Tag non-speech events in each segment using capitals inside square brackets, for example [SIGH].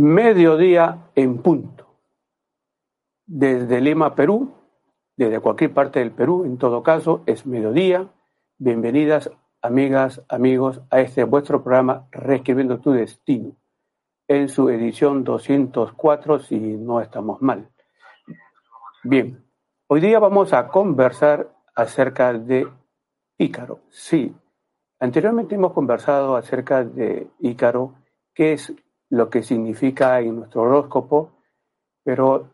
mediodía en punto. Desde Lima, Perú, desde cualquier parte del Perú, en todo caso, es mediodía. Bienvenidas, amigas, amigos, a este vuestro programa Reescribiendo tu Destino, en su edición 204, si no estamos mal. Bien, hoy día vamos a conversar acerca de Ícaro. Sí, anteriormente hemos conversado acerca de Ícaro, qué es lo que significa en nuestro horóscopo, pero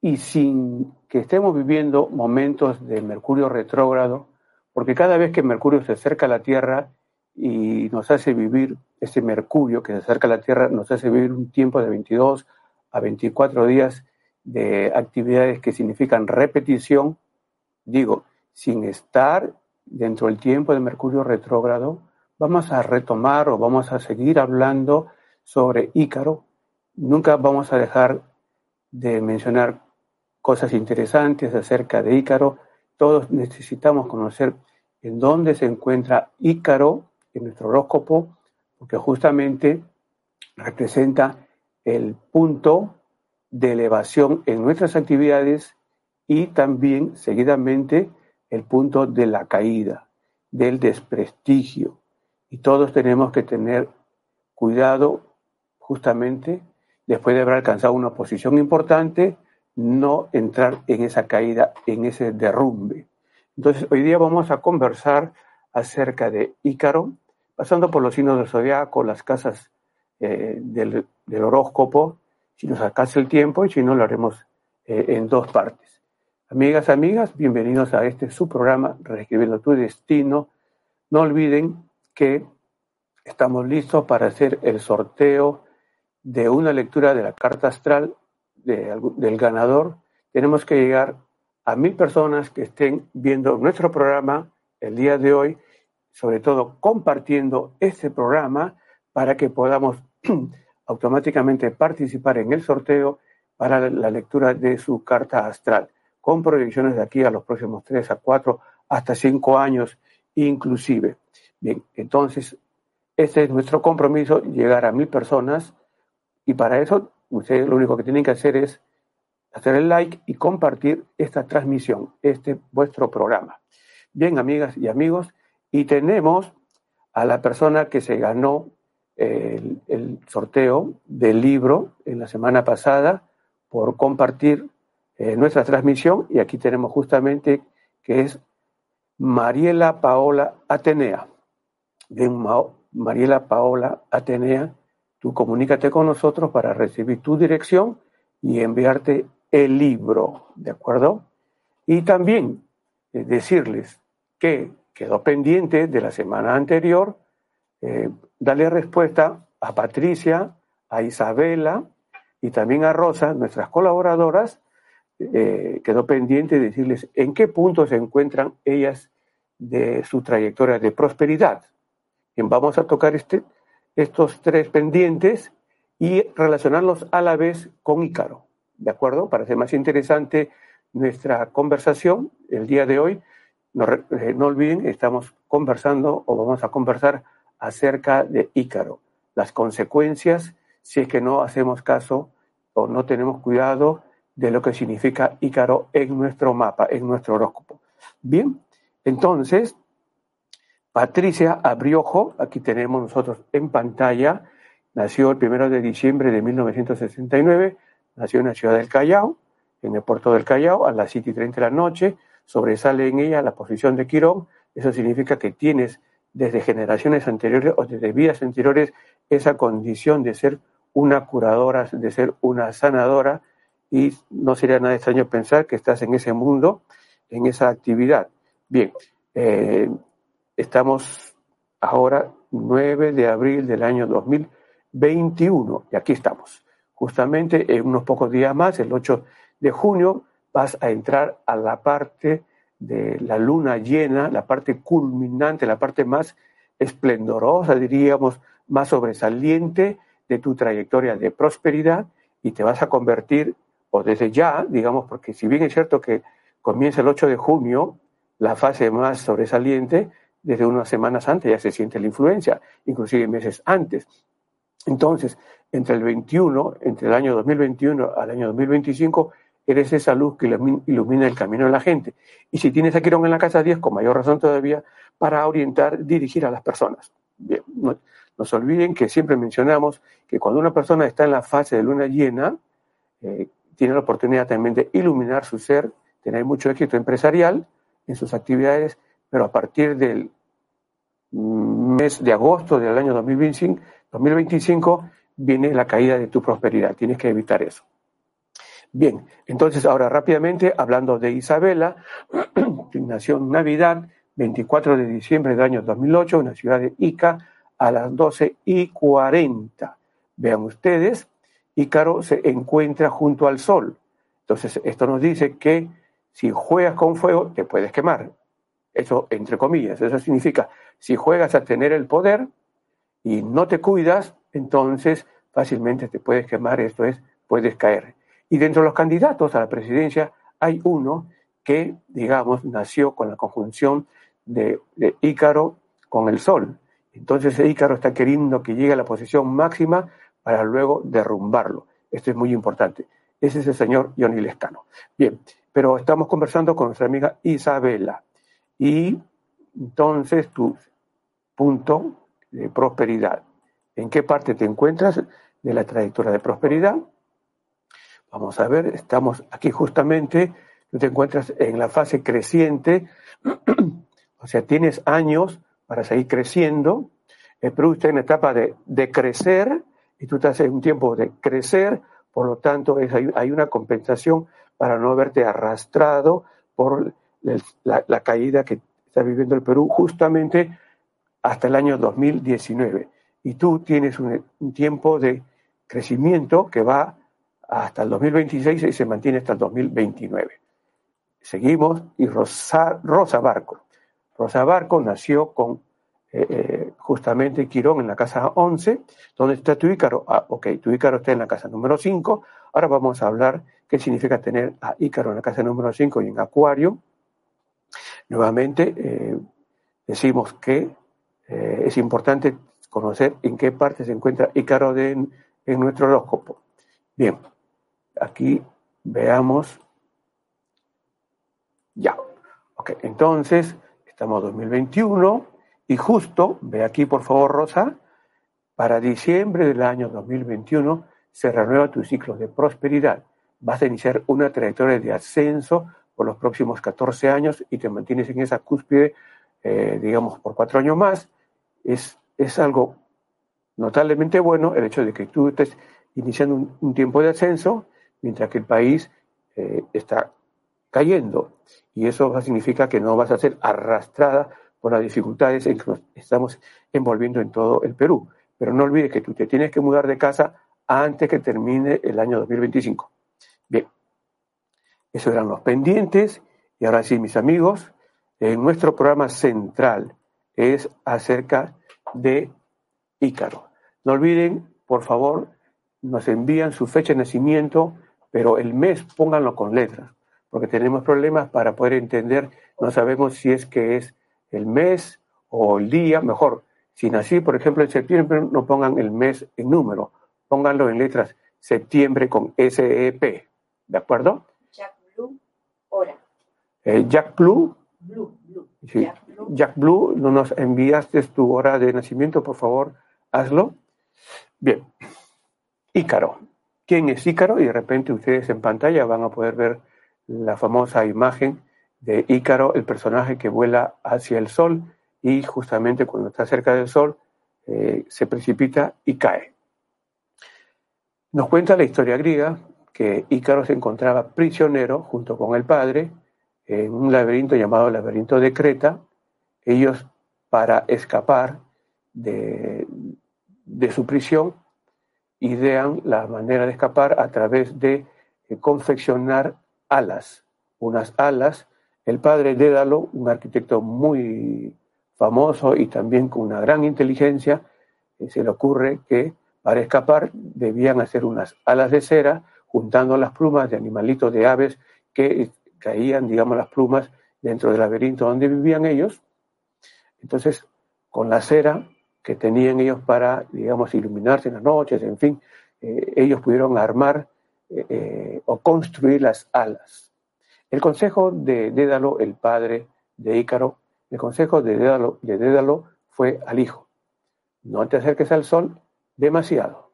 y sin que estemos viviendo momentos de Mercurio retrógrado, porque cada vez que Mercurio se acerca a la Tierra y nos hace vivir, ese Mercurio que se acerca a la Tierra nos hace vivir un tiempo de 22 a 24 días de actividades que significan repetición, digo, sin estar dentro del tiempo de Mercurio retrógrado, vamos a retomar o vamos a seguir hablando sobre Ícaro, nunca vamos a dejar de mencionar cosas interesantes acerca de Ícaro. Todos necesitamos conocer en dónde se encuentra Ícaro en nuestro horóscopo, porque justamente representa el punto de elevación en nuestras actividades y también seguidamente el punto de la caída, del desprestigio. Y todos tenemos que tener cuidado justamente después de haber alcanzado una posición importante, no entrar en esa caída, en ese derrumbe. Entonces, hoy día vamos a conversar acerca de Ícaro, pasando por los signos del zodiaco, las casas eh, del, horóscopo, si nos alcanza el tiempo y si no, lo haremos eh, en dos partes. Amigas, amigas, bienvenidos a este su programa, Reescribiendo tu Destino. No olviden que estamos listos para hacer el sorteo de una lectura de la carta astral del ganador, tenemos que llegar a mil personas que estén viendo nuestro programa el día de hoy, sobre todo compartiendo este programa para que podamos [CLEARS THROAT] automáticamente participar en el sorteo para la lectura de su carta astral, con proyecciones de aquí a los próximos tres a cuatro hasta cinco años inclusive. Bien, entonces, este es nuestro compromiso, llegar a mil personas y para eso, ustedes lo único que tienen que hacer es hacer el like y compartir esta transmisión, este vuestro programa. Bien, amigas y amigos, y tenemos a la persona que se ganó el, sorteo del libro en la semana pasada por compartir eh, nuestra transmisión y aquí tenemos justamente que es Mariela Paola Atenea. de Mariela Paola Atenea Tú comunícate con nosotros para recibir tu dirección y enviarte el libro, ¿de acuerdo? Y también eh, decirles que quedó pendiente de la semana anterior, eh, darle respuesta a Patricia, a Isabela y también a Rosa, nuestras colaboradoras, eh, quedó pendiente de decirles en qué punto se encuentran ellas de su trayectoria de prosperidad. Bien, vamos a tocar este, estos tres pendientes y relacionarlos a la vez con Ícaro. ¿De acuerdo? Para hacer más interesante nuestra conversación el día de hoy, no, eh, no olviden, estamos conversando o vamos a conversar acerca de Ícaro, las consecuencias si es que no hacemos caso o no tenemos cuidado de lo que significa Ícaro en nuestro mapa, en nuestro horóscopo. Bien, entonces, Patricia Abriojo, aquí tenemos nosotros en pantalla, nació el primero de diciembre de 1969, nació en la ciudad del Callao, en el puerto del Callao, a las 7 y 30 de la noche, sobresale en ella la posición de Quirón, eso significa que tienes desde generaciones anteriores o desde vidas anteriores esa condición de ser una curadora, de ser una sanadora, y no sería nada extraño pensar que estás en ese mundo, en esa actividad. Bien, eh, Estamos ahora 9 de abril del año 2021 y aquí estamos. Justamente en unos pocos días más, el 8 de junio, vas a entrar a la parte de la luna llena, la parte culminante, la parte más esplendorosa, diríamos, más sobresaliente de tu trayectoria de prosperidad y te vas a convertir, o desde ya, digamos, porque si bien es cierto que comienza el 8 de junio, la fase más sobresaliente, desde unas semanas antes ya se siente la influencia, inclusive meses antes. Entonces, entre el 21, entre el año 2021 al año 2025, eres esa luz que ilumina el camino de la gente. Y si tienes a Quirón en la casa 10, con mayor razón todavía, para orientar, dirigir a las personas. Bien, no, se olviden que siempre mencionamos que cuando una persona está en la fase de luna llena, eh, tiene la oportunidad también de iluminar su ser, tener mucho éxito empresarial en sus actividades, pero a partir del mes de agosto del año 2025, 2025 viene la caída de tu prosperidad. Tienes que evitar eso. Bien, entonces ahora rápidamente, hablando de Isabela, [CLEARS THROAT] nació en Navidad, 24 de diciembre del año 2008, en la ciudad de Ica, a las 12 y 40. Vean ustedes, Ícaro se encuentra junto al sol. Entonces, esto nos dice que si juegas con fuego, te puedes quemar. Eso, entre comillas, eso significa, si juegas a tener el poder y no te cuidas, entonces fácilmente te puedes quemar, esto es, puedes caer. Y dentro de los candidatos a la presidencia hay uno que, digamos, nació con la conjunción de, Ícaro con el Sol. Entonces Ícaro está queriendo que llegue a la posición máxima para luego derrumbarlo. Esto es muy importante. Ese es el señor Johnny Lescano. Bien, pero estamos conversando con nuestra amiga Isabela. Y entonces tu punto de prosperidad. ¿En qué parte te encuentras de la trayectoria de prosperidad? Vamos a ver, estamos aquí justamente, tú te encuentras en la fase creciente, [CLEARS THROAT] o sea, tienes años para seguir creciendo, el Perú está en la etapa de, de crecer y tú estás en un tiempo de crecer, por lo tanto es, hay, una compensación para no haberte arrastrado por la, caída que está viviendo el Perú justamente hasta el año 2019. Y tú tienes un, tiempo de crecimiento que va hasta el 2026 y se mantiene hasta el 2029. Seguimos y Rosa, Rosa Barco. Rosa Barco nació con eh, eh, justamente Quirón en la casa 11. ¿Dónde está tu Ícaro? Ah, ok, tu Ícaro está en la casa número 5. Ahora vamos a hablar qué significa tener a Ícaro en la casa número 5 y en Acuario. Nuevamente, eh, decimos que es importante conocer en qué parte se encuentra Ícaro en nuestro horóscopo. Bien, aquí veamos. Ya. Ok, entonces, estamos 2021 y justo, ve aquí por favor Rosa, para diciembre del año 2021 se renueva tu ciclo de prosperidad. Vas a iniciar una trayectoria de ascenso por los próximos 14 años y te mantienes en esa cúspide, eh, digamos, por cuatro años más. Es, es algo notablemente bueno el hecho de que tú estés iniciando un tiempo de ascenso mientras que el país eh, está cayendo. Y eso significa que no vas a ser arrastrada por las dificultades en que nos estamos envolviendo en todo el Perú. Pero no olvides que tú te tienes que mudar de casa antes que termine el año 2025. Esos eran los pendientes. Y ahora sí, mis amigos, en nuestro programa central es acerca de Ícaro. No olviden, por favor, nos envían su fecha de nacimiento pero el mes pónganlo con letras, porque tenemos problemas para poder entender, no sabemos si es que es el mes o el día, mejor, si nací, por ejemplo, en septiembre, no pongan el mes en número, pónganlo en letras septiembre con SEP, ¿de acuerdo? Jack Blue, hora. Eh, Jack Blue. Blue, Blue. Sí. Jack Blue. Jack Blue, no nos enviaste tu hora de nacimiento, por favor, hazlo. Bien. Ícaro quién es Ícaro y de repente ustedes en pantalla van a poder ver la famosa imagen de Ícaro, el personaje que vuela hacia el sol y justamente cuando está cerca del sol eh, se precipita y cae. Nos cuenta la historia griega que Ícaro se encontraba prisionero junto con el padre en un laberinto llamado laberinto de Creta. Ellos para escapar de, de su prisión idean la manera de escapar a través de eh, confeccionar alas, unas alas. El padre Dédalo, un arquitecto muy famoso y también con una gran inteligencia, eh, se le ocurre que para escapar debían hacer unas alas de cera juntando las plumas de animalitos de aves que caían, digamos, las plumas dentro del laberinto donde vivían ellos. Entonces, con la cera que tenían ellos para, digamos, iluminarse en las noches, en fin, eh, ellos pudieron armar eh, eh, o construir las alas. El consejo de Dédalo, el padre de Ícaro, el consejo de Dédalo, de Dédalo fue al hijo, no te acerques al sol demasiado,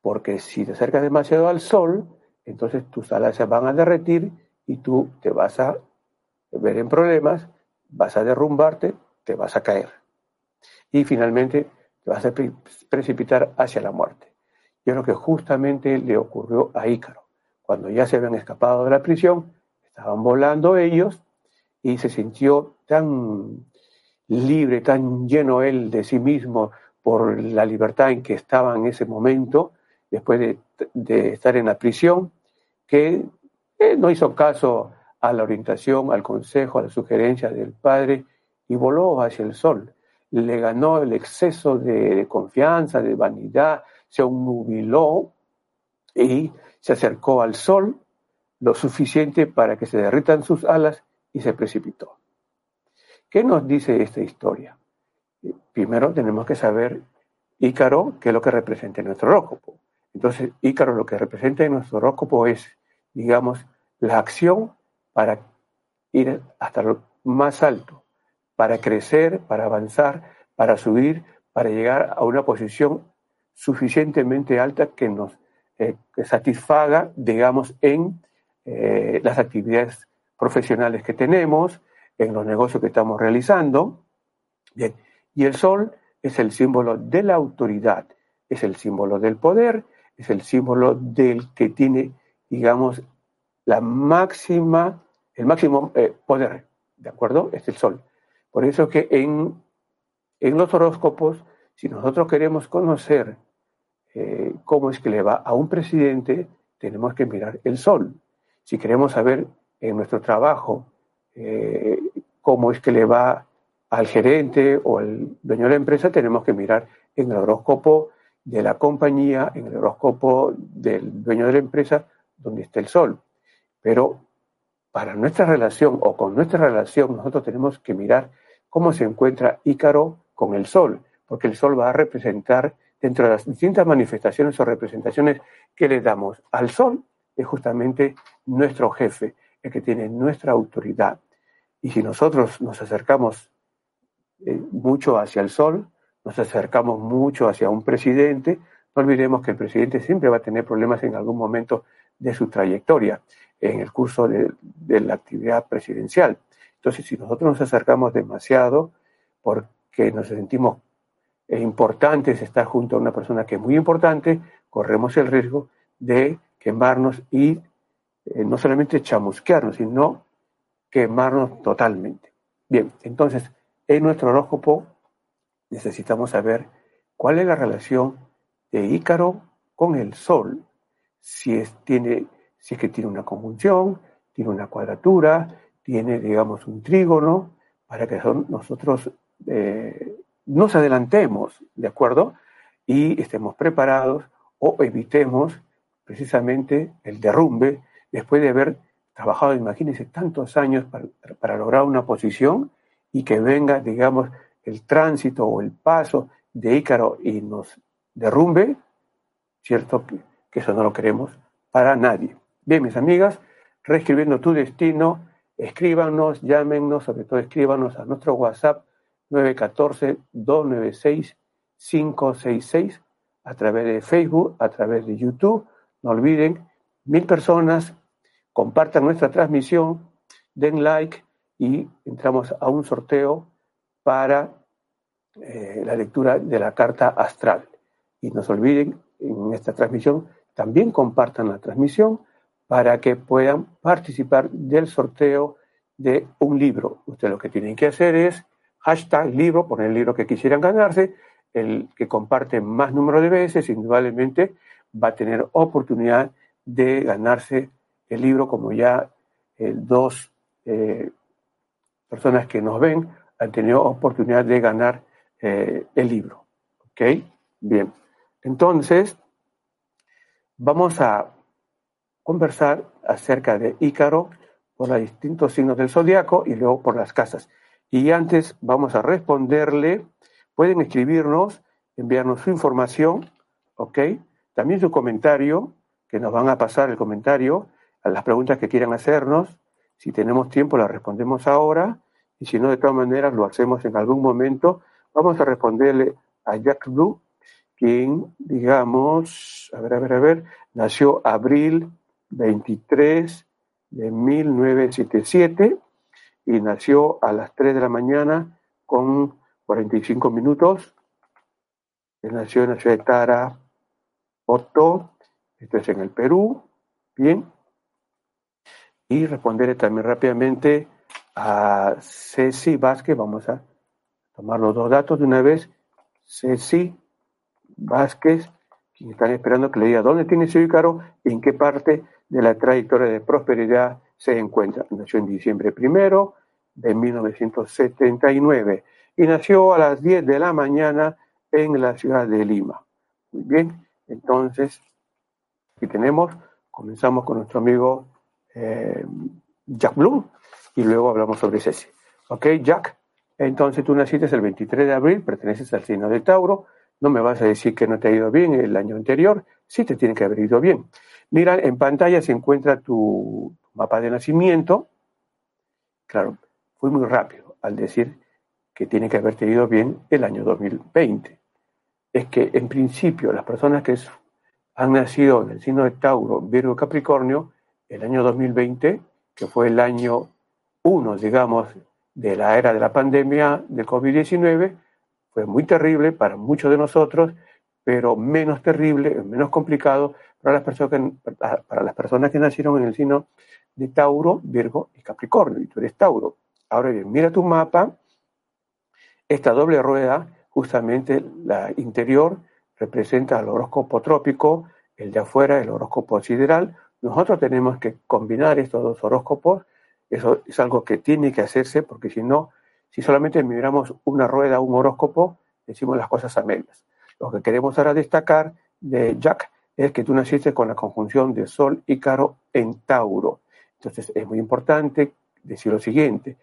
porque si te acercas demasiado al sol, entonces tus alas se van a derretir y tú te vas a ver en problemas, vas a derrumbarte, te vas a caer. Y finalmente te vas a precipitar hacia la muerte. Y es lo que justamente le ocurrió a Ícaro. Cuando ya se habían escapado de la prisión, estaban volando ellos y se sintió tan libre, tan lleno él de sí mismo por la libertad en que estaba en ese momento, después de, de estar en la prisión, que eh, no hizo caso a la orientación, al consejo, a la sugerencia del padre y voló hacia el sol. Le ganó el exceso de confianza, de vanidad, se nubiló y se acercó al sol lo suficiente para que se derritan sus alas y se precipitó. ¿Qué nos dice esta historia? Primero tenemos que saber Ícaro, qué es lo que representa en nuestro horóscopo. Entonces, Ícaro lo que representa en nuestro horóscopo es, digamos, la acción para ir hasta lo más alto, para crecer, para avanzar, para subir, para llegar a una posición suficientemente alta que nos eh, satisfaga, digamos, en eh, las actividades profesionales que tenemos, en los negocios que estamos realizando. Bien, y el sol es el símbolo de la autoridad, es el símbolo del poder, es el símbolo del que tiene, digamos, la máxima, el máximo eh, poder, ¿de acuerdo? Es el sol. Por eso que en, en los horóscopos, si nosotros queremos conocer eh, cómo es que le va a un presidente, tenemos que mirar el sol. Si queremos saber en nuestro trabajo eh, cómo es que le va al gerente o al dueño de la empresa, tenemos que mirar en el horóscopo de la compañía, en el horóscopo del dueño de la empresa, donde está el sol. Pero para nuestra relación o con nuestra relación, nosotros tenemos que mirar cómo se encuentra Ícaro con el sol, porque el sol va a representar dentro de las distintas manifestaciones o representaciones que le damos al sol, es justamente nuestro jefe, el que tiene nuestra autoridad. Y si nosotros nos acercamos eh, mucho hacia el sol, nos acercamos mucho hacia un presidente, no olvidemos que el presidente siempre va a tener problemas en algún momento de su trayectoria en el curso de, la actividad presidencial. Entonces, si nosotros nos acercamos demasiado porque nos sentimos importantes estar junto a una persona que es muy importante, corremos el riesgo de quemarnos y eh, no solamente chamusquearnos, sino quemarnos totalmente. Bien, entonces, en nuestro horóscopo necesitamos saber cuál es la relación de Ícaro con el Sol, si es, tiene, si es que tiene una conjunción, tiene una cuadratura, tiene, digamos, un trígono, para que nosotros eh, nos adelantemos, ¿de acuerdo? Y estemos preparados o evitemos precisamente el derrumbe después de haber trabajado, imagínense, tantos años para, lograr una posición y que venga, digamos, el tránsito o el paso de Ícaro y nos derrumbe, ¿cierto? Que, eso no lo queremos para nadie. Bien, mis amigas, reescribiendo tu destino, escríbanos, llámenos, sobre todo escríbanos a nuestro WhatsApp 914-296-566 a través de Facebook, a través de YouTube. No olviden, mil personas compartan nuestra transmisión, den like y entramos a un sorteo para eh, la lectura de la carta astral. Y no se olviden, en esta transmisión también compartan la transmisión para que puedan participar del sorteo de un libro. Ustedes lo que tienen que hacer es hashtag libro, poner el libro que quisieran ganarse, el que comparte más número de veces, indudablemente va a tener oportunidad de ganarse el libro, como ya eh, dos eh, personas que nos ven han tenido oportunidad de ganar eh, el libro. ¿Ok? Bien. Entonces, vamos a conversar acerca de Ícaro por los distintos signos del zodiaco y luego por las casas. Y antes vamos a responderle Pueden escribirnos, enviarnos su información, ¿ok? También su comentario, que nos van a pasar el comentario a las preguntas que quieran hacernos. Si tenemos tiempo, las respondemos ahora. Y si no, de todas maneras, lo hacemos en algún momento. Vamos a responderle a Jack Blue, quien, digamos, a ver, a ver, a ver, nació abril 23 de 1977 y nació a las 3 de la mañana con 45 minutos. Él nació en la ciudad de Tara, Otto, esto es en el Perú, bien. Y responderé también rápidamente a Ceci Vázquez, vamos a tomar los dos datos de una vez. Ceci Vázquez, quien están esperando que le diga dónde tiene su Ícaro y en qué parte de la trayectoria de prosperidad se encuentra. Nació en diciembre primero de 1979 y nació a las 10 de la mañana en la ciudad de Lima. Muy bien, entonces aquí tenemos, comenzamos con nuestro amigo eh, Jack Bloom y luego hablamos sobre Ceci. Ok, Jack, entonces tú naciste el 23 de abril, perteneces al signo de Tauro, no me vas a decir que no te ha ido bien el año anterior, sí te tiene que haber ido bien. Mira, en pantalla se encuentra tu mapa de nacimiento. Claro, fui muy rápido al decir que tiene que haberte ido bien el año 2020. Es que en principio las personas que han nacido en el signo de Tauro, Virgo, Capricornio, el año 2020, que fue el año 1, digamos, de la era de la pandemia de COVID-19, fue muy terrible para muchos de nosotros, pero menos terrible, menos complicado para las personas que, para las personas que nacieron en el signo de Tauro, Virgo y Capricornio, y tú eres Tauro. Ahora bien, mira tu mapa, esta doble rueda, justamente la interior, representa el horóscopo trópico, el de afuera, el horóscopo sideral. Nosotros tenemos que combinar estos dos horóscopos, eso es algo que tiene que hacerse, porque si no, si solamente miramos una rueda, un horóscopo, decimos las cosas a. Lo que queremos ahora destacar de Jack es que tú naciste con la conjunción de Sol y Caro en Tauro. Entonces es muy importante decir lo siguiente.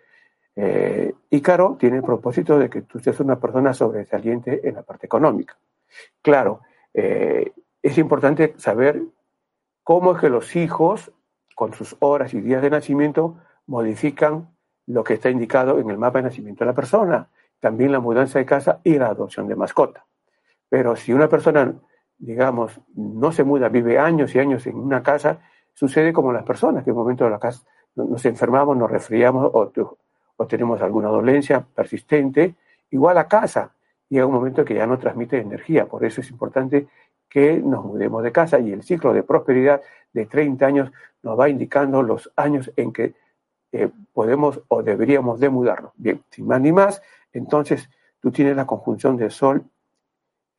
Eh, Ícaro tiene el propósito de que tú seas una persona sobresaliente en la parte económica. Claro, eh, es importante saber cómo es que los hijos, con sus horas y días de nacimiento, modifican lo que está indicado en el mapa de nacimiento de la persona, también la mudanza de casa y la adopción de mascota. Pero si una persona, digamos, no se muda, vive años y años en una casa, sucede como las personas, que en un momento de la casa nos enfermamos, nos resfriamos o, tenemos alguna dolencia persistente, igual a casa, llega un momento que ya no transmite energía. Por eso es importante que nos mudemos de casa y el ciclo de prosperidad de 30 años nos va indicando los años en que eh, podemos o deberíamos de mudarnos. Bien, sin más ni más, entonces tú tienes la conjunción de Sol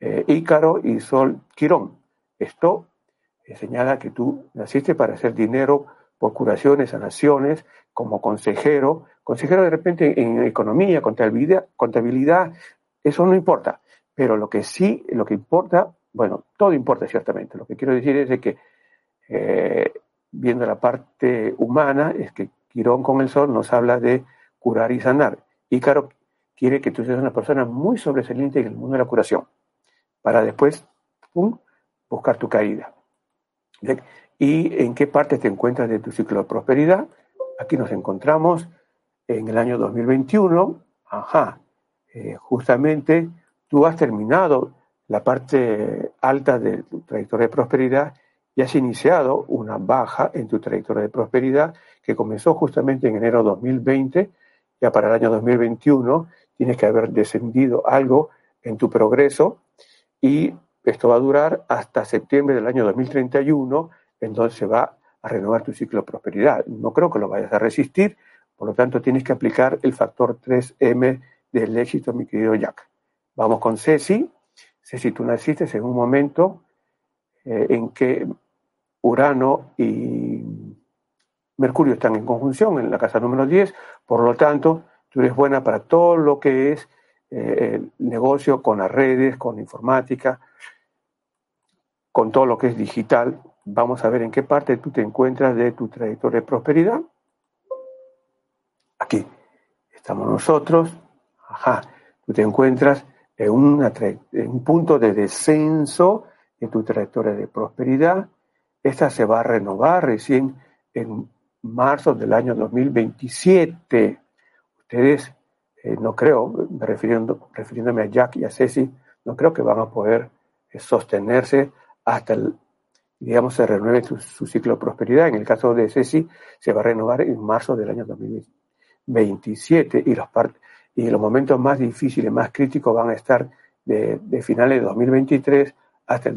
eh, Ícaro y Sol Quirón. Esto eh, señala que tú naciste para hacer dinero por curaciones, sanaciones, como consejero, consejero de repente en economía, contabilidad, contabilidad, eso no importa. Pero lo que sí, lo que importa, bueno, todo importa ciertamente. Lo que quiero decir es que, viendo la parte humana, es que Quirón con el sol nos habla de curar y sanar. Ícaro quiere que tú seas una persona muy sobresaliente en el mundo de la curación, para después buscar tu caída. ¿Y en qué parte te encuentras de tu ciclo de prosperidad? Aquí nos encontramos en el año 2021. Ajá, eh, justamente tú has terminado la parte alta de tu trayectoria de prosperidad y has iniciado una baja en tu trayectoria de prosperidad que comenzó justamente en enero de 2020, ya para el año 2021 tienes que haber descendido algo en tu progreso y esto va a durar hasta septiembre del año 2031, entonces va a renovar tu ciclo de prosperidad. No creo que lo vayas a resistir, por lo tanto tienes que aplicar el factor 3M del éxito, mi querido Jack. Vamos con Ceci. Ceci, tú naciste en un momento eh, en que Urano y Mercurio están en conjunción en la casa número 10, por lo tanto, tú eres buena para todo lo que es eh, el negocio con las redes, con informática, con todo lo que es digital. Vamos a ver en qué parte tú te encuentras de tu trayectoria de prosperidad. Aquí estamos nosotros. Ajá, tú te encuentras en, un punto de descenso en tu trayectoria de prosperidad. Esta se va a renovar recién en marzo del año 2027. Ustedes, eh, no creo, refiriendo, refiriéndome a Jack y a Ceci, no creo que van a poder eh, sostenerse hasta el, digamos, se renueve su, ciclo de prosperidad. En el caso de Ceci, se va a renovar en marzo del año 2027 y los, y los momentos más difíciles, más críticos van a estar de, de finales de 2023 hasta el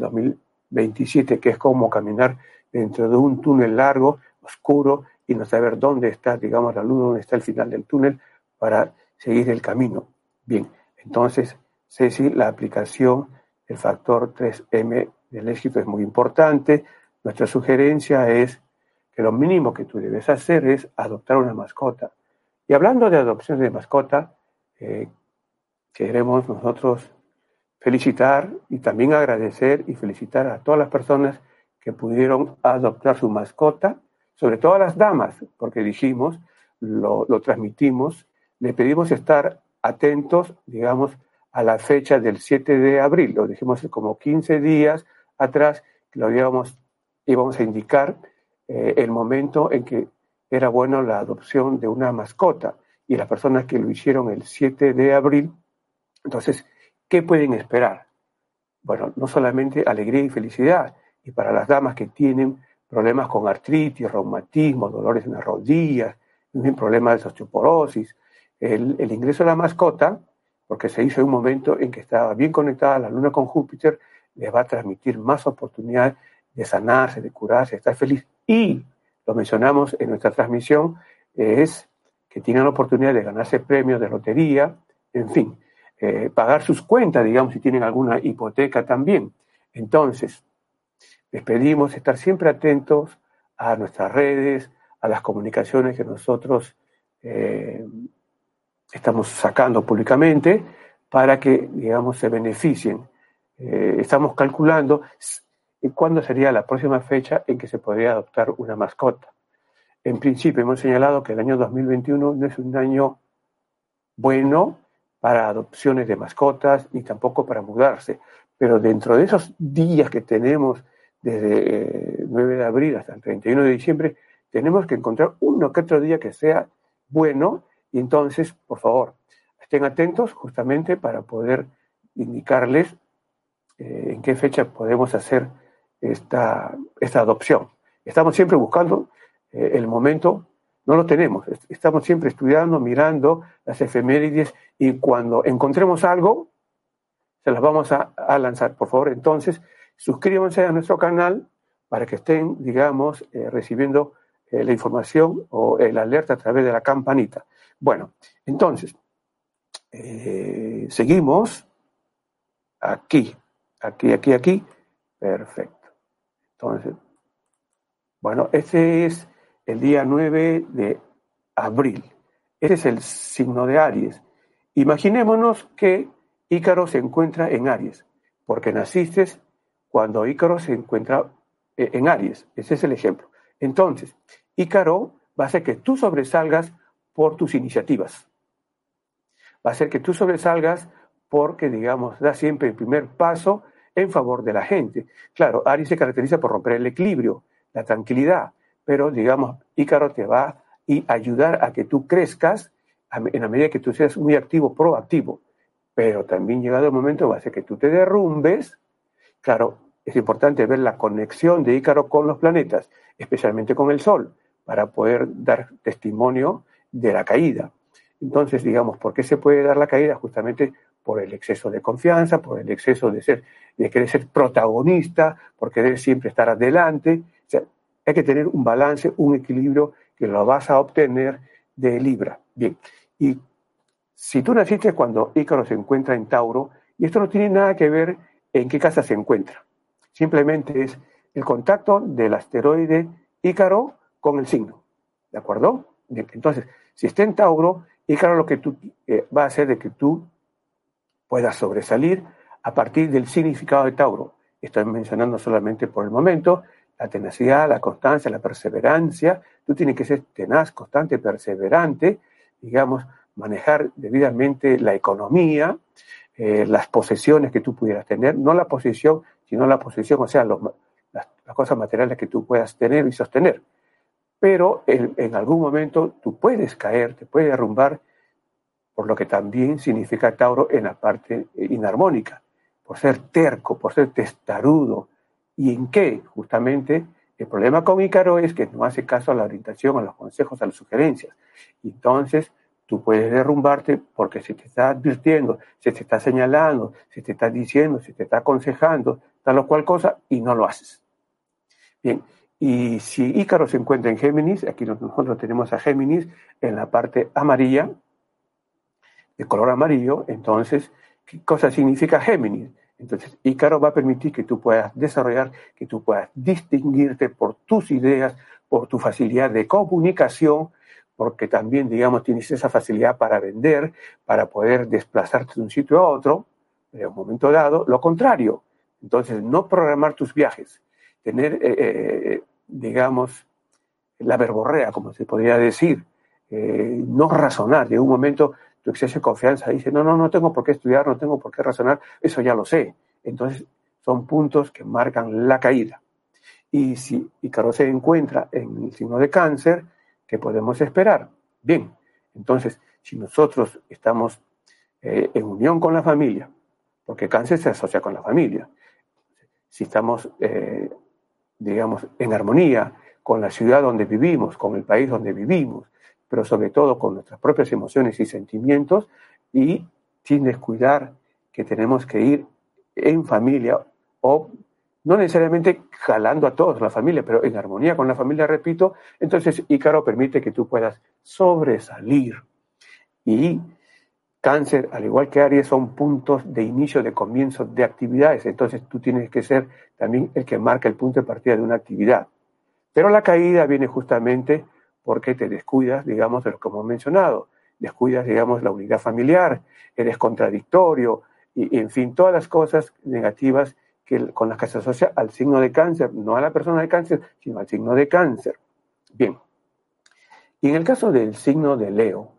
2027, que es como caminar dentro de un túnel largo, oscuro, y no saber dónde está, digamos, la luz, dónde está el final del túnel para seguir el camino. Bien, entonces, Ceci, la aplicación del factor 3M del éxito es muy importante. Nuestra sugerencia es que lo mínimo que tú debes hacer es adoptar una mascota. Y hablando de adopción de mascota, eh, queremos nosotros felicitar y también agradecer y felicitar a todas las personas que pudieron adoptar su mascota, sobre todo a las damas, porque dijimos, lo, lo transmitimos, le pedimos estar atentos, digamos, a la fecha del 7 de abril, lo dijimos como 15 días atrás, que lo íbamos, íbamos a indicar eh, el momento en que era bueno la adopción de una mascota. Y las personas que lo hicieron el 7 de abril, entonces, ¿qué pueden esperar? Bueno, no solamente alegría y felicidad, y para las damas que tienen problemas con artritis, reumatismo, dolores en las rodillas, problemas de osteoporosis, el, el ingreso de la mascota porque se hizo en un momento en que estaba bien conectada la Luna con Júpiter, les va a transmitir más oportunidad de sanarse, de curarse, de estar feliz. Y, lo mencionamos en nuestra transmisión, es que tienen la oportunidad de ganarse premios de lotería, en fin, eh, pagar sus cuentas, digamos, si tienen alguna hipoteca también. Entonces, les pedimos estar siempre atentos a nuestras redes, a las comunicaciones que nosotros eh, estamos sacando públicamente para que, digamos, se beneficien. Eh, estamos calculando cuándo sería la próxima fecha en que se podría adoptar una mascota. En principio, hemos señalado que el año 2021 no es un año bueno para adopciones de mascotas ni tampoco para mudarse, pero dentro de esos días que tenemos desde 9 eh, de abril hasta el 31 de diciembre, tenemos que encontrar uno que otro día que sea bueno y entonces, por favor, estén atentos justamente para poder indicarles eh, en qué fecha podemos hacer esta, esta adopción. Estamos siempre buscando eh, el momento, no lo tenemos, estamos siempre estudiando, mirando las efemérides y cuando encontremos algo, se las vamos a, lanzar. Por favor, entonces, suscríbanse a nuestro canal para que estén, digamos, eh, recibiendo la información o el alerta a través de la campanita. Bueno, entonces, eh, seguimos aquí, aquí, aquí, aquí. Perfecto. Entonces, bueno, este es el día 9 de abril. Ese es el signo de Aries. Imaginémonos que Ícaro se encuentra en Aries, porque naciste cuando Ícaro se encuentra eh, en Aries. Ese es el ejemplo. Entonces, Ícaro va a hacer que tú sobresalgas por tus iniciativas. Va a ser que tú sobresalgas porque, digamos, da siempre el primer paso en favor de la gente. Claro, Aries se caracteriza por romper el equilibrio, la tranquilidad, pero, digamos, Ícaro te va a ayudar a que tú crezcas en la medida que tú seas muy activo, proactivo. Pero también llegado el momento va a ser que tú te derrumbes. Claro, es importante ver la conexión de Ícaro con los planetas, especialmente con el Sol, para poder dar testimonio de la caída. Entonces, digamos, ¿por qué se puede dar la caída? Justamente por el exceso de confianza, por el exceso de ser, de querer ser protagonista, por querer siempre estar adelante. O sea, hay que tener un balance, un equilibrio que lo vas a obtener de Libra. Bien, y si tú naciste cuando Ícaro se encuentra en Tauro, y esto no tiene nada que ver en qué casa se encuentra, simplemente es el contacto del asteroide Ícaro con el signo, ¿de acuerdo? Entonces, si está en Tauro, y claro, lo que tú eh, va a hacer de que tú puedas sobresalir a partir del significado de Tauro. Estoy mencionando solamente por el momento la tenacidad, la constancia, la perseverancia. Tú tienes que ser tenaz, constante, perseverante, digamos, manejar debidamente la economía, eh, las posesiones que tú pudieras tener, no la posesión, sino la posesión, o sea, las, las, cosas materiales que tú puedas tener y sostener. Pero en, en algún momento tú puedes caer, te puedes derrumbar, por lo que también significa Tauro en la parte eh, inarmónica, por ser terco, por ser testarudo. ¿Y en qué? Justamente el problema con Ícaro es que no hace caso a la orientación, a los consejos, a las sugerencias. Entonces tú puedes derrumbarte porque se te está advirtiendo, se te está señalando, se te está diciendo, se te está aconsejando, tal o cual cosa, y no lo haces. Bien, y si Ícaro se encuentra en Géminis, aquí nosotros tenemos a Géminis en la parte amarilla, de color amarillo, entonces, ¿qué cosa significa Géminis? Entonces, Ícaro va a permitir que tú puedas desarrollar, que tú puedas distinguirte por tus ideas, por tu facilidad de comunicación, porque también, digamos, tienes esa facilidad para vender, para poder desplazarte de un sitio a otro, en un momento dado, lo contrario. Entonces, no programar tus viajes, tener, eh, eh, digamos, la verborrea, como se podría decir, eh, no razonar. De un momento, tu exceso de confianza dice, no, no, no tengo por qué estudiar, no tengo por qué razonar, eso ya lo sé. Entonces, son puntos que marcan la caída. Y si Icaro se encuentra en el signo de cáncer, ¿Qué podemos esperar? Bien, entonces, si nosotros estamos eh, en unión con la familia, porque cáncer se asocia con la familia, si estamos, eh, digamos, en armonía con la ciudad donde vivimos, con el país donde vivimos, pero sobre todo con nuestras propias emociones y sentimientos, y sin descuidar que tenemos que ir en familia o no necesariamente jalando a todos la familia, pero en armonía con la familia, repito, entonces Ícaro permite que tú puedas sobresalir. Y cáncer, al igual que Aries, son puntos de inicio, de comienzo de actividades, entonces tú tienes que ser también el que marca el punto de partida de una actividad. Pero la caída viene justamente porque te descuidas, digamos, de lo que hemos mencionado, descuidas, digamos, la unidad familiar, eres contradictorio, y en fin, todas las cosas negativas que, con las que se asocia al signo de cáncer, no a la persona de cáncer, sino al signo de cáncer. Bien, y en el caso del signo de Leo,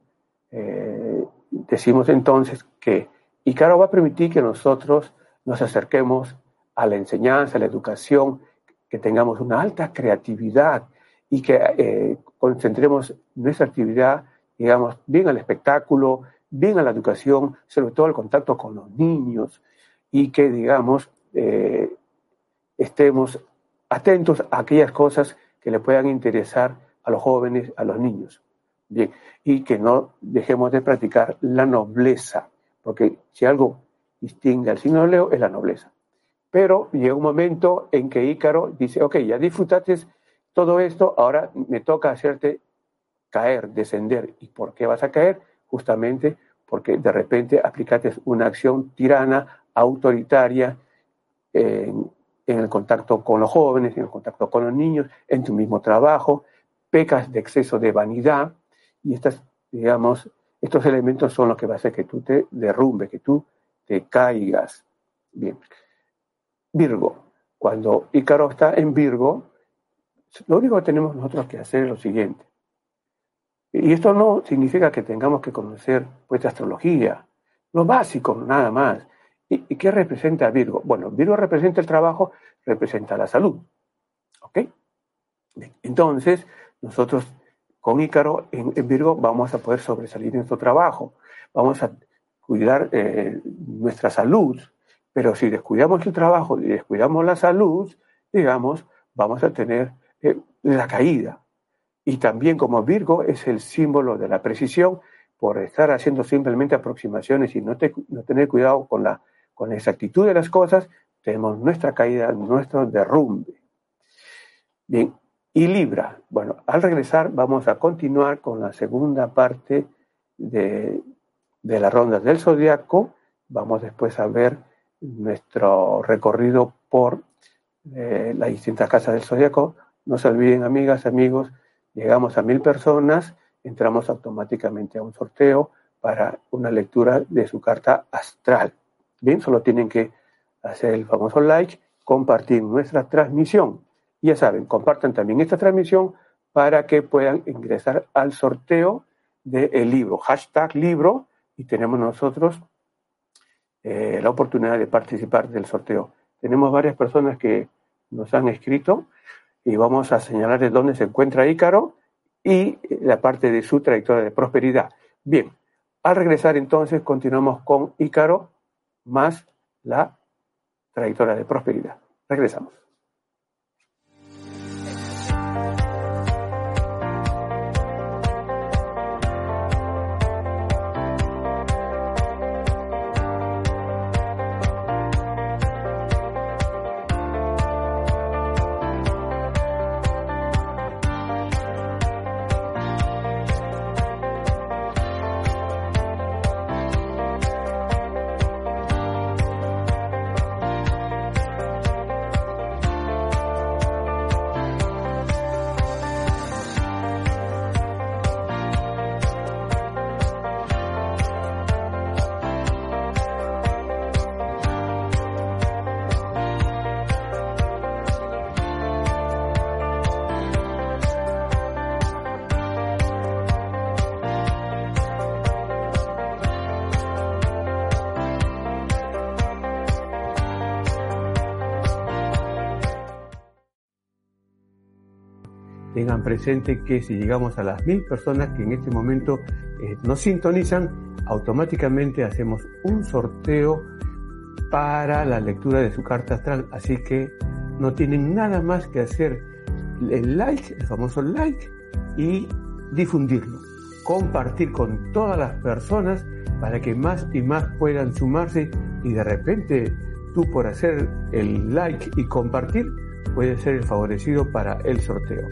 eh, decimos entonces que Icaro va a permitir que nosotros nos acerquemos a la enseñanza, a la educación, que tengamos una alta creatividad y que eh, concentremos nuestra actividad, digamos, bien al espectáculo, bien a la educación, sobre todo al contacto con los niños y que, digamos, eh, estemos atentos a aquellas cosas que le puedan interesar a los jóvenes, a los niños. Bien, y que no dejemos de practicar la nobleza, porque si algo distingue al signo de Leo es la nobleza. Pero llega un momento en que Ícaro dice, ok, ya disfrutaste todo esto, ahora me toca hacerte caer, descender. ¿Y por qué vas a caer? Justamente porque de repente aplicaste una acción tirana, autoritaria, en, el contacto con los jóvenes, en el contacto con los niños, en tu mismo trabajo, pecas de exceso de vanidad y estas, digamos, estos elementos son los que va a hacer que tú te derrumbe, que tú te caigas. Bien. Virgo. Cuando Ícaro está en Virgo, lo único que tenemos nosotros que hacer es lo siguiente. Y esto no significa que tengamos que conocer pues astrología, lo básico nada más. ¿Y, qué representa Virgo? Bueno, Virgo representa el trabajo, representa la salud. ¿Ok? Entonces, nosotros con Ícaro en, Virgo vamos a poder sobresalir en nuestro trabajo, vamos a cuidar eh, nuestra salud, pero si descuidamos el trabajo y descuidamos la salud, digamos, vamos a tener eh, la caída. Y también como Virgo es el símbolo de la precisión, por estar haciendo simplemente aproximaciones y no, tener cuidado con la con la exactitud de las cosas, tenemos nuestra caída, nuestro derrumbe. Bien, y Libra. Bueno, al regresar vamos a continuar con la segunda parte de, de las rondas del zodiaco. Vamos después a ver nuestro recorrido por eh, las distintas casas del zodiaco. No se olviden, amigas, amigos, llegamos a mil personas, entramos automáticamente a un sorteo para una lectura de su carta astral. Bien, solo tienen que hacer el famoso like, compartir nuestra transmisión. ya saben, compartan también esta transmisión para que puedan ingresar al sorteo del libro. Hashtag libro y tenemos nosotros eh, la oportunidad de participar del sorteo. Tenemos varias personas que nos han escrito y vamos a señalarles dónde se encuentra Ícaro y la parte de su trayectoria de prosperidad. Bien, al regresar entonces continuamos con Ícaro más la trayectoria de prosperidad. Regresamos. Presente que si llegamos a las mil personas que en este momento eh, nos sintonizan, automáticamente hacemos un sorteo para la lectura de su carta astral. Así que no tienen nada más que hacer el like, el famoso like, y difundirlo. Compartir con todas las personas para que más y más puedan sumarse y de repente tú por hacer el like y compartir puedes ser el favorecido para el sorteo.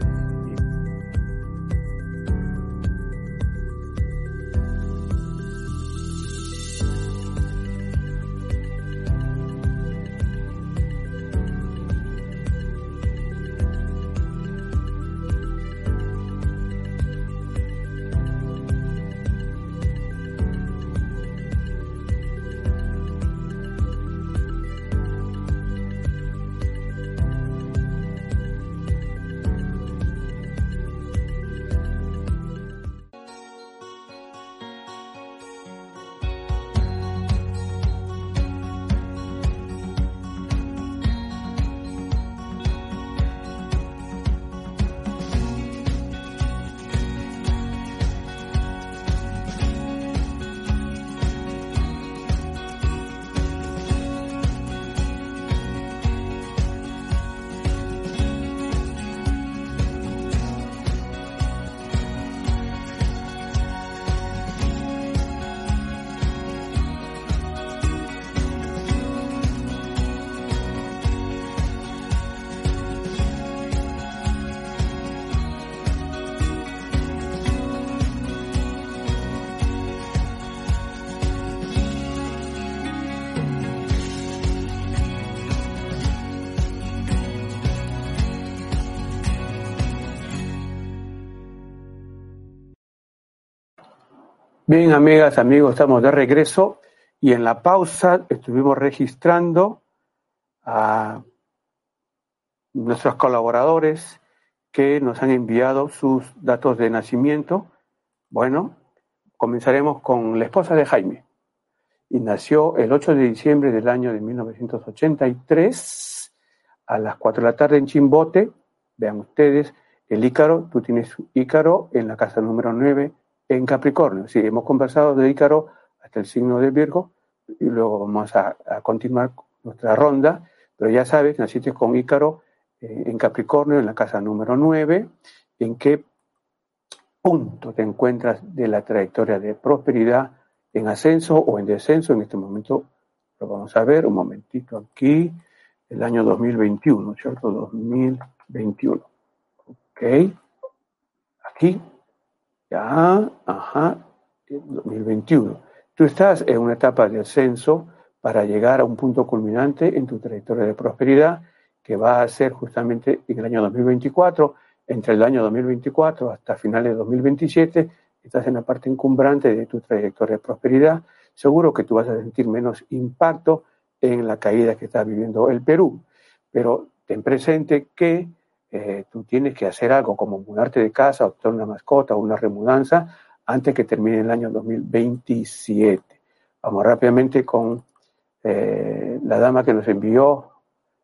Bien, amigas, amigos, estamos de regreso y en la pausa estuvimos registrando a nuestros colaboradores que nos han enviado sus datos de nacimiento. Bueno, comenzaremos con la esposa de Jaime. Y nació el 8 de diciembre del año de 1983 a las 4 de la tarde en Chimbote. Vean ustedes, el Ícaro, tú tienes Ícaro en la casa número 9 en Capricornio. Sí, hemos conversado de Ícaro hasta el signo de Virgo y luego vamos a, continuar nuestra ronda, pero ya sabes, naciste con Ícaro eh, en Capricornio, en la casa número 9, en qué punto te encuentras de la trayectoria de prosperidad en ascenso o en descenso. En este momento lo vamos a ver, un momentito aquí, el año 2021, ¿cierto? 2021. Ok. Aquí ya, ajá, 2021. Tú estás en una etapa de ascenso para llegar a un punto culminante en tu trayectoria de prosperidad que va a ser justamente en el año 2024. Entre el año 2024 hasta finales de 2027 estás en la parte encumbrante de tu trayectoria de prosperidad. Seguro que tú vas a sentir menos impacto en la caída que está viviendo el Perú, pero ten presente que eh, tú tienes que hacer algo como mudarte de casa, optar una mascota o una remudanza antes que termine el año 2027. Vamos rápidamente con eh, la dama que nos envió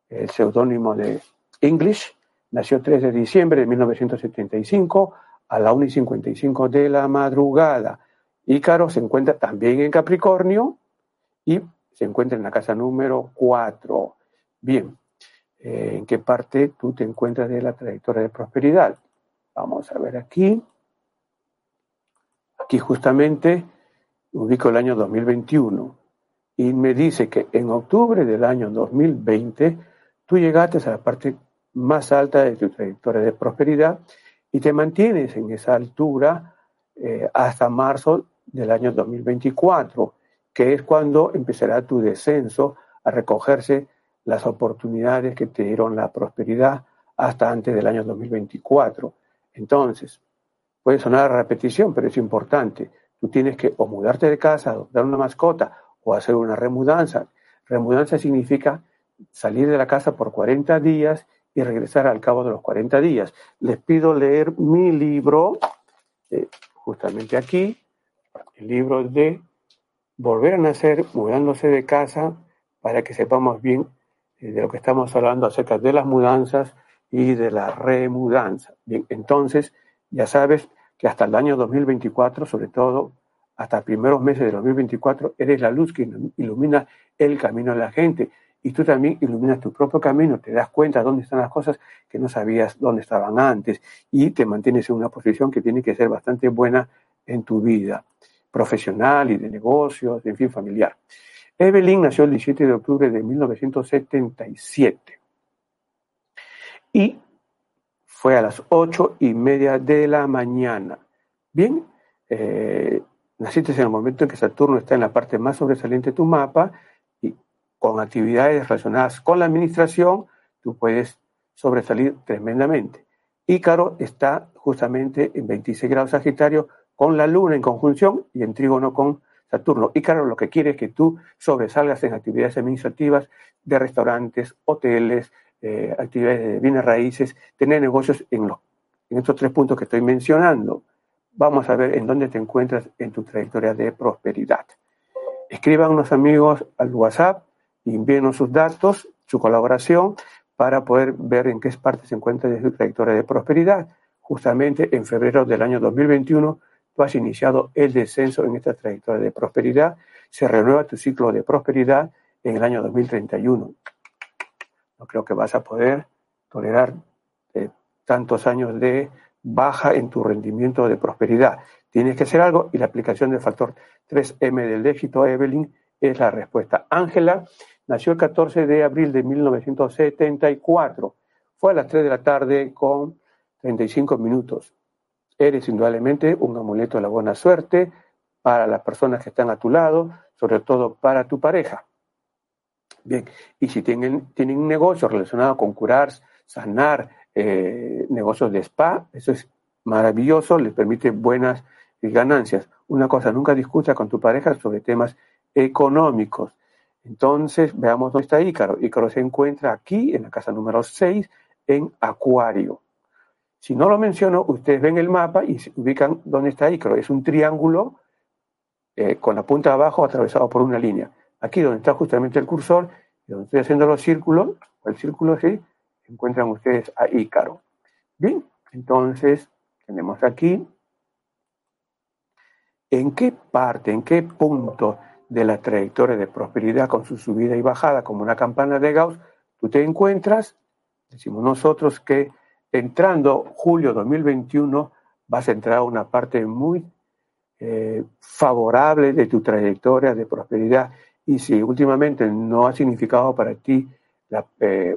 el seudónimo de English, nació 3 de diciembre de 1975 a la 1 y 55 de la madrugada. Ícaro se encuentra también en Capricornio y se encuentra en la casa número 4. Bien, eh, ¿en qué parte tú te encuentras de la trayectoria de prosperidad? Vamos a ver aquí. Aquí justamente ubico el año 2021 y me dice que en octubre del año 2020 tú llegaste a la parte más alta de tu trayectoria de prosperidad y te mantienes en esa altura eh, hasta marzo del año 2024, que es cuando empezará tu descenso a recogerse las oportunidades que te dieron la prosperidad hasta antes del año 2024. Entonces, puede sonar repetición, pero es importante. Tú tienes que o mudarte de casa, adoptar una mascota o hacer una remudanza. Remudanza significa salir de la casa por 40 días y regresar al cabo de los 40 días. Les pido leer mi libro, eh, justamente aquí, el libro de Volver a Nacer, mudándose de casa, para que sepamos bien de lo que estamos hablando acerca de las mudanzas y de la remudanza. Bien, entonces, ya sabes que hasta el año 2024, sobre todo hasta primeros meses de 2024, eres la luz que ilumina el camino de la gente y tú también iluminas tu propio camino, te das cuenta dónde están las cosas que no sabías dónde estaban antes y te mantienes en una posición que tiene que ser bastante buena en tu vida profesional y de negocios, en fin, familiar. Evelyn nació el 17 de octubre de 1977 y fue a las ocho y media de la mañana. Bien, eh, naciste en el momento en que Saturno está en la parte más sobresaliente de tu mapa con actividades relacionadas con la administración, tú puedes sobresalir tremendamente. Ícaro está justamente en 26 grados Sagitario con la Luna en conjunción y en trígono con Saturno. Ícaro lo que quiere es que tú sobresalgas en actividades administrativas de restaurantes, hoteles, eh, actividades de bienes raíces, tener negocios en, en estos tres puntos que estoy mencionando. Vamos a ver en dónde te encuentras en tu trayectoria de prosperidad. Escriban unos amigos al WhatsApp y envíenos sus datos, su colaboración, para poder ver en qué parte se encuentra de su trayectoria de prosperidad. Justamente en febrero del año 2021, tú has iniciado el descenso en esta trayectoria de prosperidad. Se renueva tu ciclo de prosperidad en el año 2031. No creo que vas a poder tolerar eh, tantos años de baja en tu rendimiento de prosperidad. Tienes que hacer algo y la aplicación del factor 3M del éxito, Evelyn, es la respuesta. Ángela Nació el 14 de abril de 1974. Fue a las 3 de la tarde con 35 minutos. Eres indudablemente un amuleto de la buena suerte para las personas que están a tu lado, sobre todo para tu pareja. Bien, y si tienen, tienen un negocio relacionado con curar, sanar, eh, negocios de spa, eso es maravilloso, les permite buenas ganancias. Una cosa, nunca discuta con tu pareja sobre temas económicos. Entonces, veamos dónde está Ícaro. Ícaro se encuentra aquí, en la casa número 6, en Acuario. Si no lo menciono, ustedes ven el mapa y se ubican dónde está Ícaro. Es un triángulo eh, con la punta de abajo atravesado por una línea. Aquí donde está justamente el cursor, y donde estoy haciendo los círculos, el círculo sí, encuentran ustedes a Ícaro. Bien, entonces tenemos aquí en qué parte, en qué punto de la trayectoria de prosperidad con su subida y bajada como una campana de Gauss, tú te encuentras, decimos nosotros que entrando julio 2021 vas a entrar a una parte muy eh, favorable de tu trayectoria de prosperidad. Y si últimamente no ha significado para ti, eh,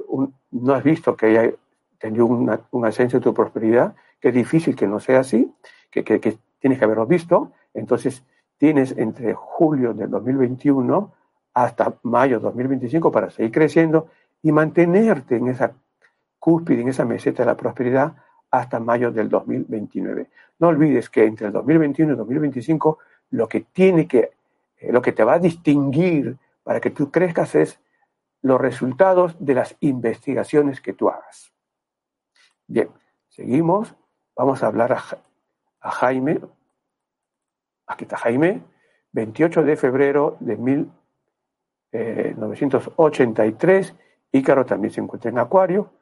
no has visto que haya tenido un ascenso de tu prosperidad, que es difícil que no sea así, que, que, que tienes que haberlo visto, entonces tienes entre julio del 2021 hasta mayo 2025 para seguir creciendo y mantenerte en esa cúspide, en esa meseta de la prosperidad hasta mayo del 2029. No olvides que entre el 2021 y 2025 lo que tiene que, eh, lo que te va a distinguir para que tú crezcas es los resultados de las investigaciones que tú hagas. Bien, seguimos. Vamos a hablar a, a Jaime Aquí está Jaime, 28 de febrero de 983. Ícaro también se encuentra en Acuario.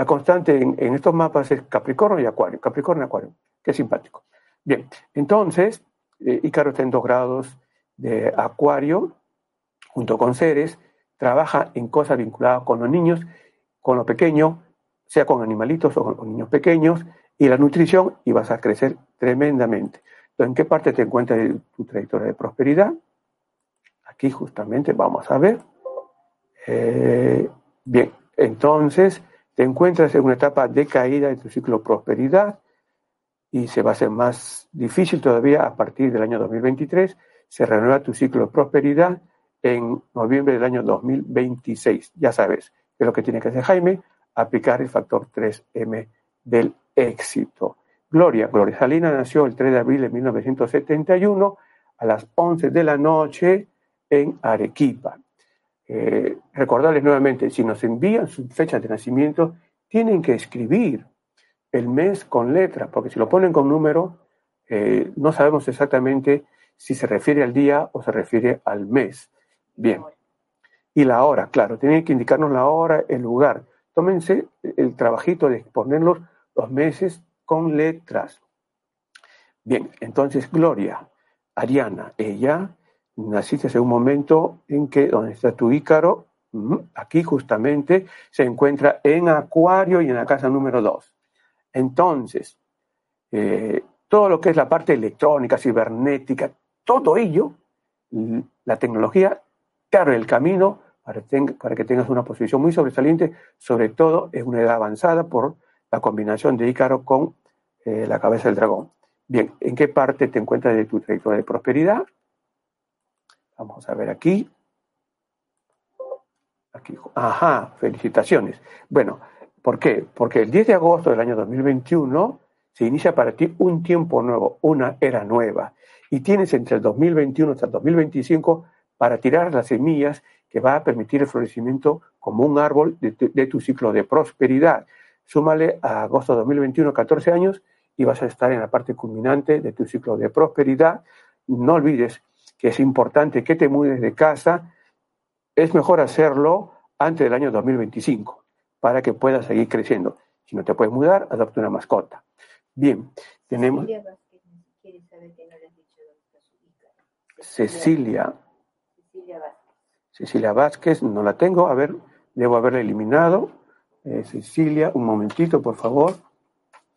La constante en, estos mapas es Capricornio y Acuario. Capricornio y Acuario. Qué simpático. Bien, entonces, Ícaro está en dos grados de Acuario, junto con Ceres, trabaja en cosas vinculadas con los niños, con lo pequeño, sea con animalitos o con niños pequeños, y la nutrición, y vas a crecer tremendamente. Entonces, ¿en qué parte te encuentras tu trayectoria de prosperidad? Aquí justamente vamos a ver. Eh, bien, entonces te encuentras en una etapa de caída de tu ciclo prosperidad y se va a hacer más difícil todavía a partir del año 2023. Se renueva tu ciclo de prosperidad en noviembre del año 2026. Ya sabes, es lo que tiene que hacer Jaime, aplicar el factor 3M del éxito. Gloria, Gloria Salina nació el 3 de abril de 1971 a las 11 de la noche en Arequipa. Eh, recordarles nuevamente, si nos envían su fecha de nacimiento, tienen que escribir el mes con letra, porque si lo ponen con número, eh, no sabemos exactamente si se refiere al día o se refiere al mes. Bien. Y la hora, claro, tienen que indicarnos la hora, el lugar. Tómense el trabajito de ponerlos los meses con letras. Bien, entonces Gloria, Ariana, ella naciste en un momento en que donde está tu Ícaro, aquí justamente se encuentra en Acuario y en la casa número 2. Entonces, eh, todo lo que es la parte electrónica, cibernética, todo ello, la tecnología te abre el camino para, para que tengas una posición muy sobresaliente, sobre todo en una edad avanzada por la combinación de Ícaro con eh, la cabeza del dragón. Bien, ¿en qué parte te encuentras de tu trayectoria de prosperidad? Vamos a ver aquí. Aquí. Ajá, felicitaciones. Bueno, ¿por qué? Porque el 10 de agosto del año 2021 se inicia para ti un tiempo nuevo, una era nueva. Y tienes entre el 2021 hasta el 2025 para tirar las semillas que va a permitir el florecimiento como un árbol de, de tu ciclo de prosperidad. Súmale a agosto de 2021 14 años y vas a estar en la parte culminante de tu ciclo de prosperidad. No olvides que es importante que te mudes de casa. Es mejor hacerlo antes del año 2025 para que puedas seguir creciendo. Si no te puedes mudar, adopta una mascota. Bien, tenemos... Cecilia. Cecilia Vázquez. Cecilia Vázquez, no la tengo. A ver, debo haberla eliminado. Eh, Cecilia, un momentito, por favor.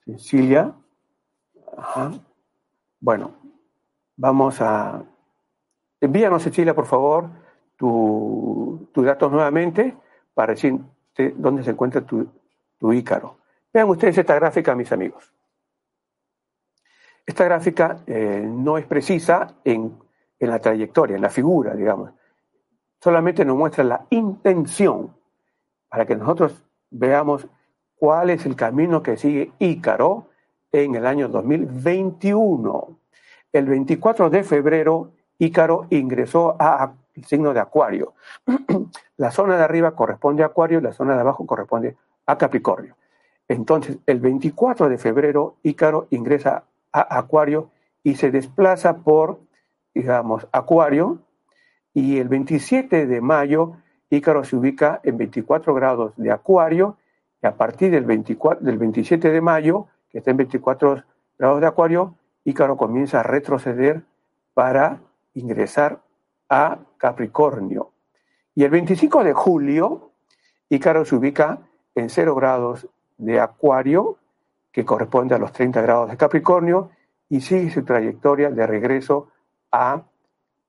Cecilia. Ajá. Bueno, vamos a... Envíanos, Cecilia, por favor, tus tu datos nuevamente para decirte dónde se encuentra tu, tu ícaro. Vean ustedes esta gráfica, mis amigos. Esta gráfica eh, no es precisa en, en la trayectoria, en la figura, digamos. Solamente nos muestra la intención para que nosotros veamos cuál es el camino que sigue Ícaro en el año 2021. El 24 de febrero, Ícaro ingresó al signo de Acuario. [CLEARS THROAT] la zona de arriba corresponde a Acuario y la zona de abajo corresponde a Capricornio. Entonces, el 24 de febrero, Ícaro ingresa a Acuario y se desplaza por, digamos, Acuario. Y el 27 de mayo, Ícaro se ubica en 24 grados de Acuario y a partir del, 24, del 27 de mayo que está en 24 grados de Acuario, Ícaro comienza a retroceder para ingresar a Capricornio. Y el 25 de julio, Ícaro se ubica en 0 grados de Acuario, que corresponde a los 30 grados de Capricornio, y sigue su trayectoria de regreso a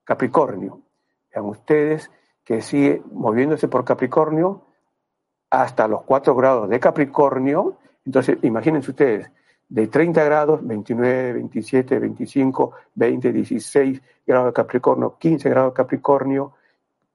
Capricornio. Vean ustedes que sigue moviéndose por Capricornio hasta los 4 grados de Capricornio, entonces, imagínense ustedes, de 30 grados, 29, 27, 25, 20, 16 grados de Capricornio, 15 grados de Capricornio,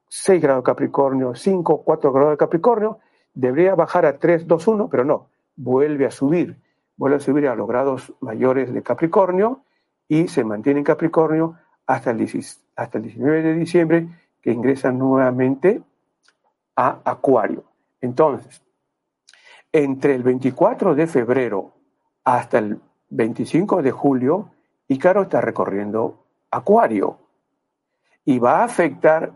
6 grados de Capricornio, 5, 4 grados de Capricornio, debería bajar a 3, 2, 1, pero no, vuelve a subir, vuelve a subir a los grados mayores de Capricornio y se mantiene en Capricornio hasta el, hasta el 19 de diciembre, que ingresa nuevamente a Acuario. Entonces, entre el 24 de febrero hasta el 25 de julio, Ícaro está recorriendo Acuario y va a afectar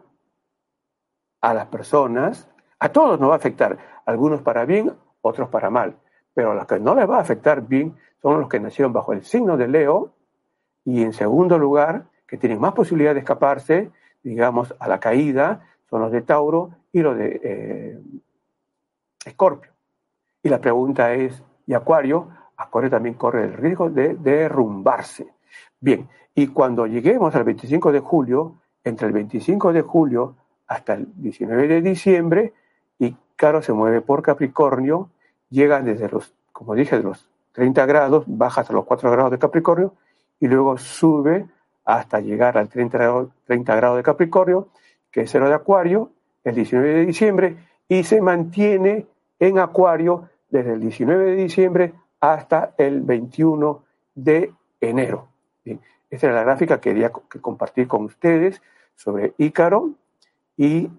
a las personas, a todos nos va a afectar, algunos para bien, otros para mal, pero a los que no les va a afectar bien son los que nacieron bajo el signo de Leo y en segundo lugar, que tienen más posibilidad de escaparse, digamos, a la caída, son los de Tauro y los de eh, Escorpio. y la pregunta es, ¿y Acuario? Acuario también corre el riesgo de derrumbarse. Bien, y cuando lleguemos al 25 de julio, entre el 25 de julio hasta el 19 de diciembre, y Caro se mueve por Capricornio, llega desde los, como dije, de los 30 grados, baja hasta los 4 grados de Capricornio, y luego sube hasta llegar al 30 grados, 30 grados de Capricornio, que es cero de Acuario, el 19 de diciembre, y se mantiene en Acuario desde el 19 de diciembre hasta el 21 de enero. esta era la gráfica que quería compartir con ustedes sobre Ícaro y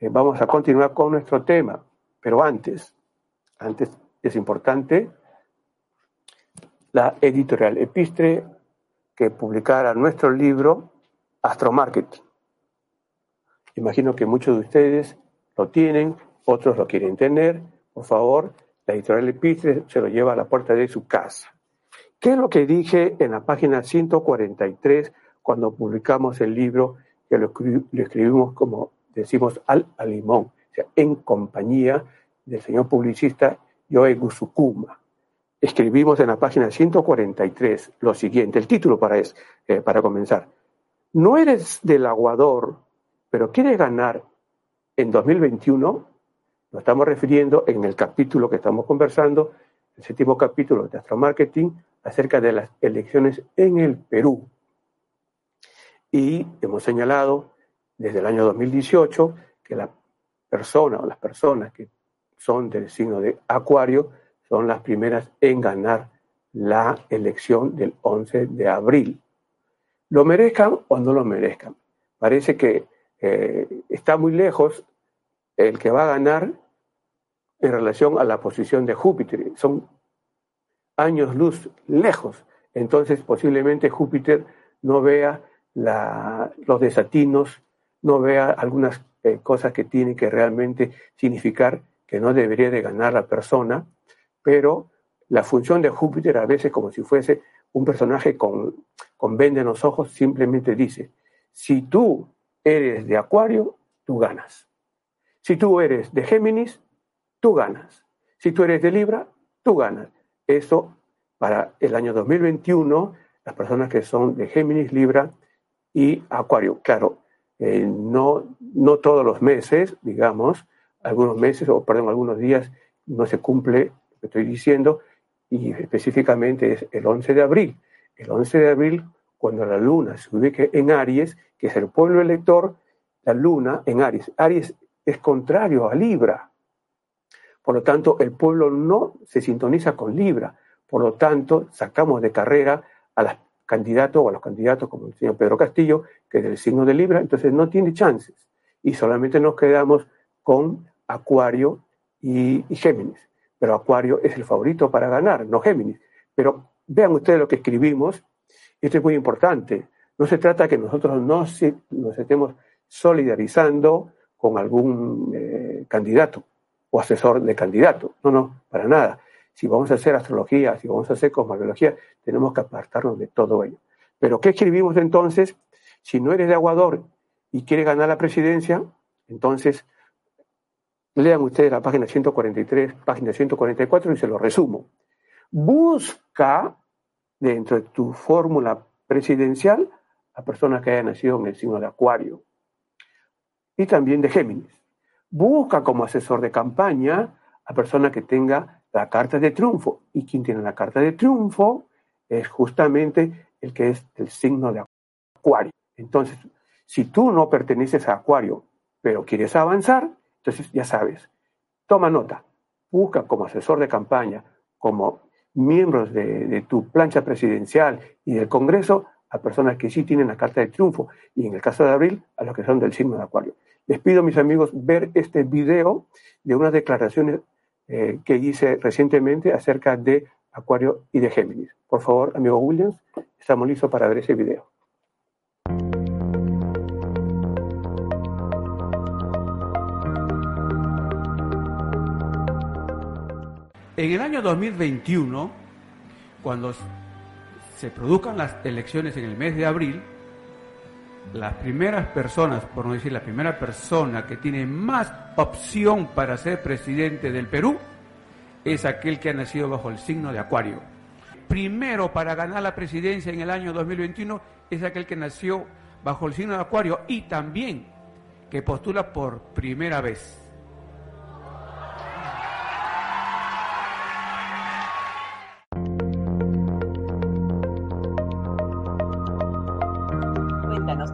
eh, vamos a continuar con nuestro tema. Pero antes, antes es importante la editorial Epistre que publicara nuestro libro Astromarketing. Imagino que muchos de ustedes lo tienen, otros lo quieren tener. Por favor, la editorial Epistre se lo lleva a la puerta de su casa. ¿Qué es lo que dije en la página 143 cuando publicamos el libro que lo, escribimos como decimos al limón, o sea, en compañía del señor publicista Yoe Gusukuma? Escribimos en la página 143 lo siguiente, el título para, es, eh, para comenzar. No eres del aguador, pero quieres ganar en 2021 nos estamos refiriendo en el capítulo que estamos conversando, el séptimo capítulo de Astromarketing, acerca de las elecciones en el Perú. Y hemos señalado desde el año 2018 que la persona o las personas que son del signo de Acuario son las primeras en ganar la elección del 11 de abril. ¿Lo merezcan o no lo merezcan? Parece que eh, está muy lejos el que va a ganar en relación a la posición de Júpiter. Son años luz lejos. Entonces posiblemente Júpiter no vea los desatinos, no vea algunas eh, cosas que tienen que realmente significar que no debería de ganar la persona, pero la función de Júpiter a veces como si fuese un personaje con, con en los ojos, simplemente dice, si tú eres de Acuario, tú ganas. Si tú eres de Géminis, tú ganas. Si tú eres de Libra, tú ganas. Eso para el año 2021, las personas que son de Géminis, Libra y Acuario. Claro, eh, no, no todos los meses, digamos, algunos meses, o perdón, algunos días no se cumple lo que estoy diciendo, y específicamente es el 11 de abril. El 11 de abril, cuando la luna se ubique en Aries, que es el pueblo elector, la luna en Aries. Aries es contrario a Libra. Por lo tanto, el pueblo no se sintoniza con Libra. Por lo tanto, sacamos de carrera a los candidatos o a los candidatos como el señor Pedro Castillo, que es del signo de Libra, entonces no tiene chances. Y solamente nos quedamos con Acuario y, Géminis. Pero Acuario es el favorito para ganar, no Géminis. Pero vean ustedes lo que escribimos. Esto es muy importante. No se trata que nosotros no nos estemos solidarizando con algún eh, candidato o asesor de candidato. No, no, para nada. Si vamos a hacer astrología, si vamos a hacer cosmología, tenemos que apartarnos de todo ello. Pero ¿qué escribimos entonces? Si no eres de Aguador y quieres ganar la presidencia, entonces lean ustedes la página 143, página 144 y se lo resumo. Busca dentro de tu fórmula presidencial a personas que hayan nacido en el signo de Acuario y también de Géminis busca como asesor de campaña a persona que tenga la carta de triunfo. Y quien tiene la carta de triunfo es justamente el que es el signo de Acuario. Entonces, si tú no perteneces a Acuario, pero quieres avanzar, entonces ya sabes, toma nota, busca como asesor de campaña, como miembros de, de, tu plancha presidencial y del Congreso a personas que sí tienen la carta de triunfo y en el caso de abril a los que son del signo de acuario. Les pido, mis amigos, ver este video de unas declaraciones eh, que hice recientemente acerca de Acuario y de Géminis. Por favor, amigo Williams, estamos listos para ver ese video. En el año 2021, cuando se produzcan las elecciones en el mes de abril, las primeras personas, por no decir la primera persona que tiene más opción para ser presidente del Perú, es aquel que ha nacido bajo el signo de Acuario. Primero para ganar la presidencia en el año 2021 es aquel que nació bajo el signo de Acuario y también que postula por primera vez.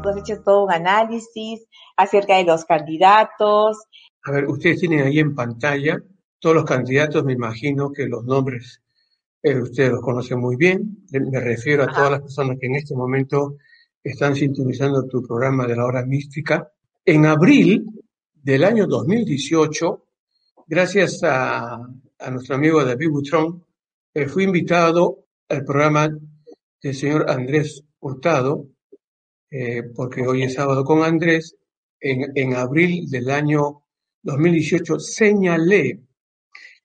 nos hecho todo un análisis acerca de los candidatos. A ver, ustedes tienen ahí en pantalla todos los candidatos, me imagino que los nombres eh, ustedes los conocen muy bien. Eh, me refiero a Ajá. todas las personas que en este momento están sintonizando tu programa de la hora mística. En abril del año 2018, gracias a, a nuestro amigo David Butrón, eh, fui invitado al programa del señor Andrés Hurtado eh, porque hoy es sábado con Andrés, en, en abril del año 2018 señalé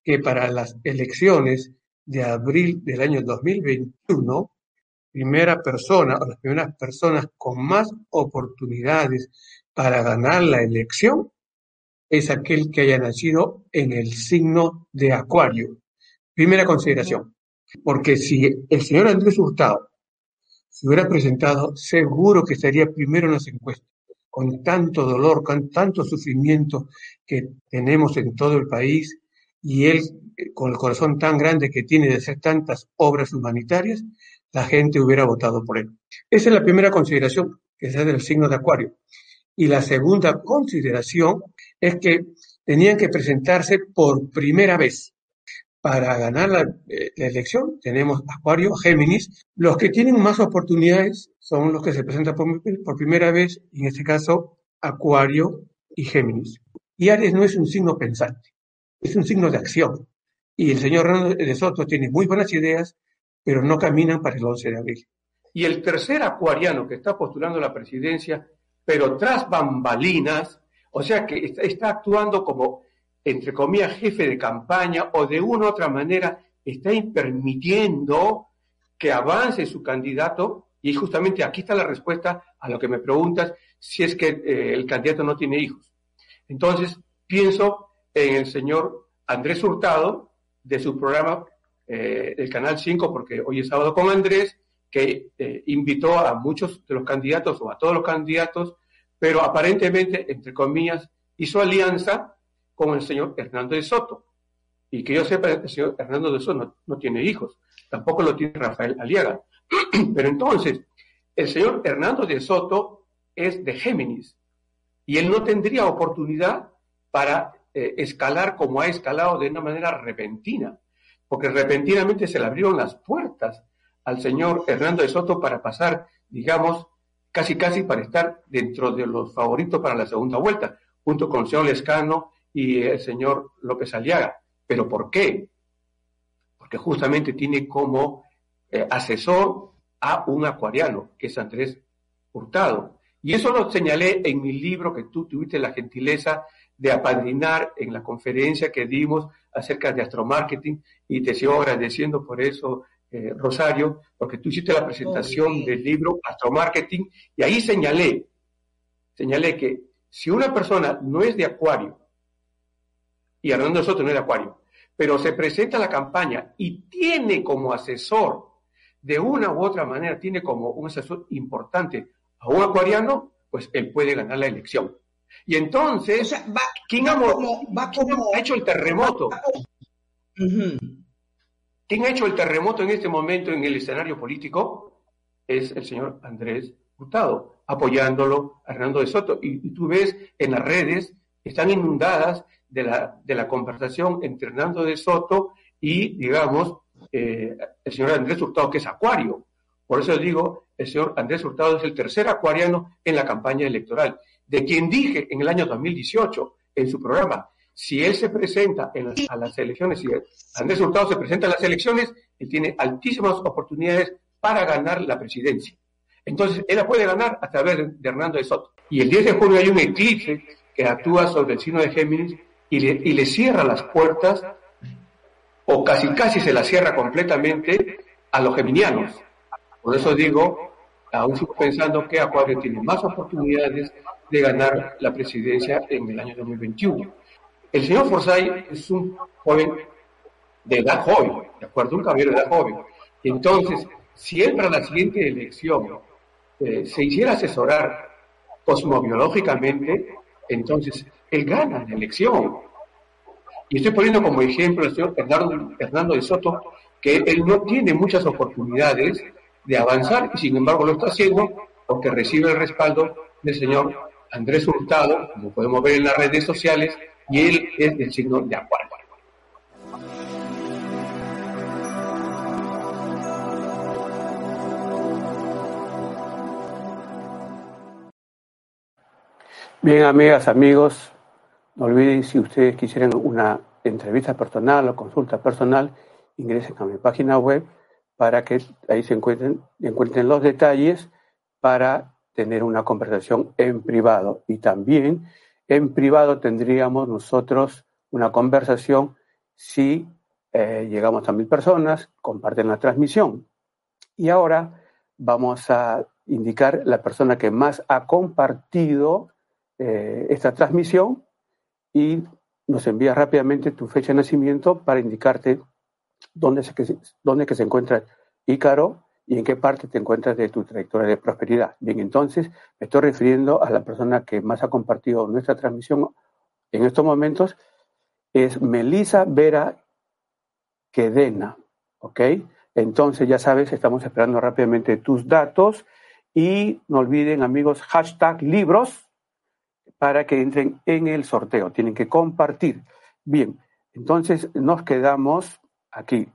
que para las elecciones de abril del año 2021, primera persona o las primeras personas con más oportunidades para ganar la elección es aquel que haya nacido en el signo de Acuario. Primera consideración, porque si el señor Andrés Hurtado se hubiera presentado, seguro que estaría primero en las encuestas, con tanto dolor, con tanto sufrimiento que tenemos en todo el país, y él, eh, con el corazón tan grande que tiene de hacer tantas obras humanitarias, la gente hubiera votado por él. Esa es la primera consideración, que es del signo de Acuario. Y la segunda consideración es que tenían que presentarse por primera vez para ganar la, eh, la, elección tenemos Acuario, Géminis. Los que tienen más oportunidades son los que se presentan por, por, primera vez, en este caso Acuario y Géminis. Y Aries no es un signo pensante, es un signo de acción. Y el señor Hernando de Soto tiene muy buenas ideas, pero no caminan para el 11 de abril. Y el tercer acuariano que está postulando la presidencia, pero tras bambalinas, o sea que está actuando como entre comillas, jefe de campaña o de una u otra manera está permitiendo que avance su candidato? Y justamente aquí está la respuesta a lo que me preguntas, si es que eh, el candidato no tiene hijos. Entonces, pienso en el señor Andrés Hurtado, de su programa, eh, el Canal 5, porque hoy es sábado con Andrés, que eh, invitó a muchos de los candidatos o a todos los candidatos, pero aparentemente, entre comillas, hizo alianza con el señor Hernando de Soto. Y que yo sepa, el señor Hernando de Soto no, no tiene hijos, tampoco lo tiene Rafael Aliaga. [CLEARS THROAT] Pero entonces, el señor Hernando de Soto es de Géminis y él no tendría oportunidad para eh, escalar como ha escalado de una manera repentina, porque repentinamente se le abrieron las puertas al señor Hernando de Soto para pasar, digamos, casi casi para estar dentro de los favoritos para la segunda vuelta, junto con el señor Lescano y el señor López Aliaga. ¿Pero por qué? Porque justamente tiene como eh, asesor a un acuariano, que es Andrés Hurtado. Y eso lo señalé en mi libro que tú tuviste la gentileza de apadrinar en la conferencia que dimos acerca de astromarketing y te sigo agradeciendo por eso, eh, Rosario, porque tú hiciste la presentación del libro Astromarketing y ahí señalé, señalé que si una persona no es de acuario y Hernando Soto no es de Acuario, pero se presenta la campaña y tiene como asesor, de una u otra manera, tiene como un asesor importante a un acuariano, pues él puede ganar la elección. Y entonces, ¿quién, ha, hecho el terremoto? ¿Quién ha hecho el terremoto en este momento en el escenario político? Es el señor Andrés Hurtado, apoyándolo a Hernando de Soto. Y, y tú ves en las redes, están inundadas de la, de la conversación entre Hernando de Soto y, digamos, eh, el señor Andrés Hurtado, que es acuario. Por eso digo, el señor Andrés Hurtado es el tercer acuariano en la campaña electoral, de quien dije en el año 2018 en su programa, si él se presenta en las, a las elecciones, si Andrés Hurtado se presenta a las elecciones, él tiene altísimas oportunidades para ganar la presidencia. Entonces, él la puede ganar a través de Hernando de Soto. Y el 10 de junio hay un eclipse que actúa sobre el signo de Géminis y le, cierra las puertas, o casi casi se las cierra completamente a los geminianos. Por eso digo, aún sigo pensando que Acuario tiene más oportunidades de ganar la presidencia en el año 2021. El señor Forsyth es un joven de edad joven, ¿de acuerdo? Un caballero de edad joven. Entonces, si él para la siguiente elección eh, se hiciera asesorar cosmobiológicamente, entonces él gana la elección. Y estoy poniendo como ejemplo al señor Fernando, de Soto, que él no tiene muchas oportunidades de avanzar y sin embargo lo está haciendo porque recibe el respaldo del señor Andrés Hurtado, como podemos ver en las redes sociales, y él es del signo de Acuario. Bien, amigas, amigos, no olviden si ustedes quisieran una entrevista personal o consulta personal, ingresen a mi página web para que ahí se encuentren, encuentren los detalles para tener una conversación en privado. Y también en privado tendríamos nosotros una conversación si eh, llegamos a mil personas, comparten la transmisión. Y ahora vamos a indicar la persona que más ha compartido eh, esta transmisión y nos envía rápidamente tu fecha de nacimiento para indicarte dónde, se, dónde que se encuentra Ícaro y en qué parte te encuentras de tu trayectoria de prosperidad. Bien, entonces me estoy refiriendo a la persona que más ha compartido nuestra transmisión en estos momentos, es Melisa Vera Quedena, ¿ok? Entonces, ya sabes, estamos esperando rápidamente tus datos y no olviden, amigos, hashtag libros para que entren en el sorteo. Tienen que compartir. Bien, entonces nos quedamos aquí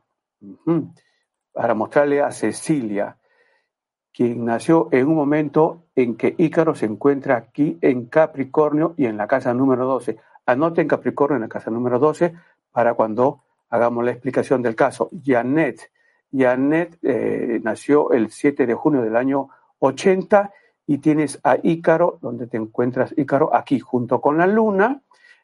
para mostrarle a Cecilia, quien nació en un momento en que Ícaro se encuentra aquí en Capricornio y en la casa número 12. Anoten Capricornio en la casa número 12 para cuando hagamos la explicación del caso. Janet. Janet eh, nació el 7 de junio del año 80 y tienes a Ícaro, donde te encuentras Ícaro aquí junto con la luna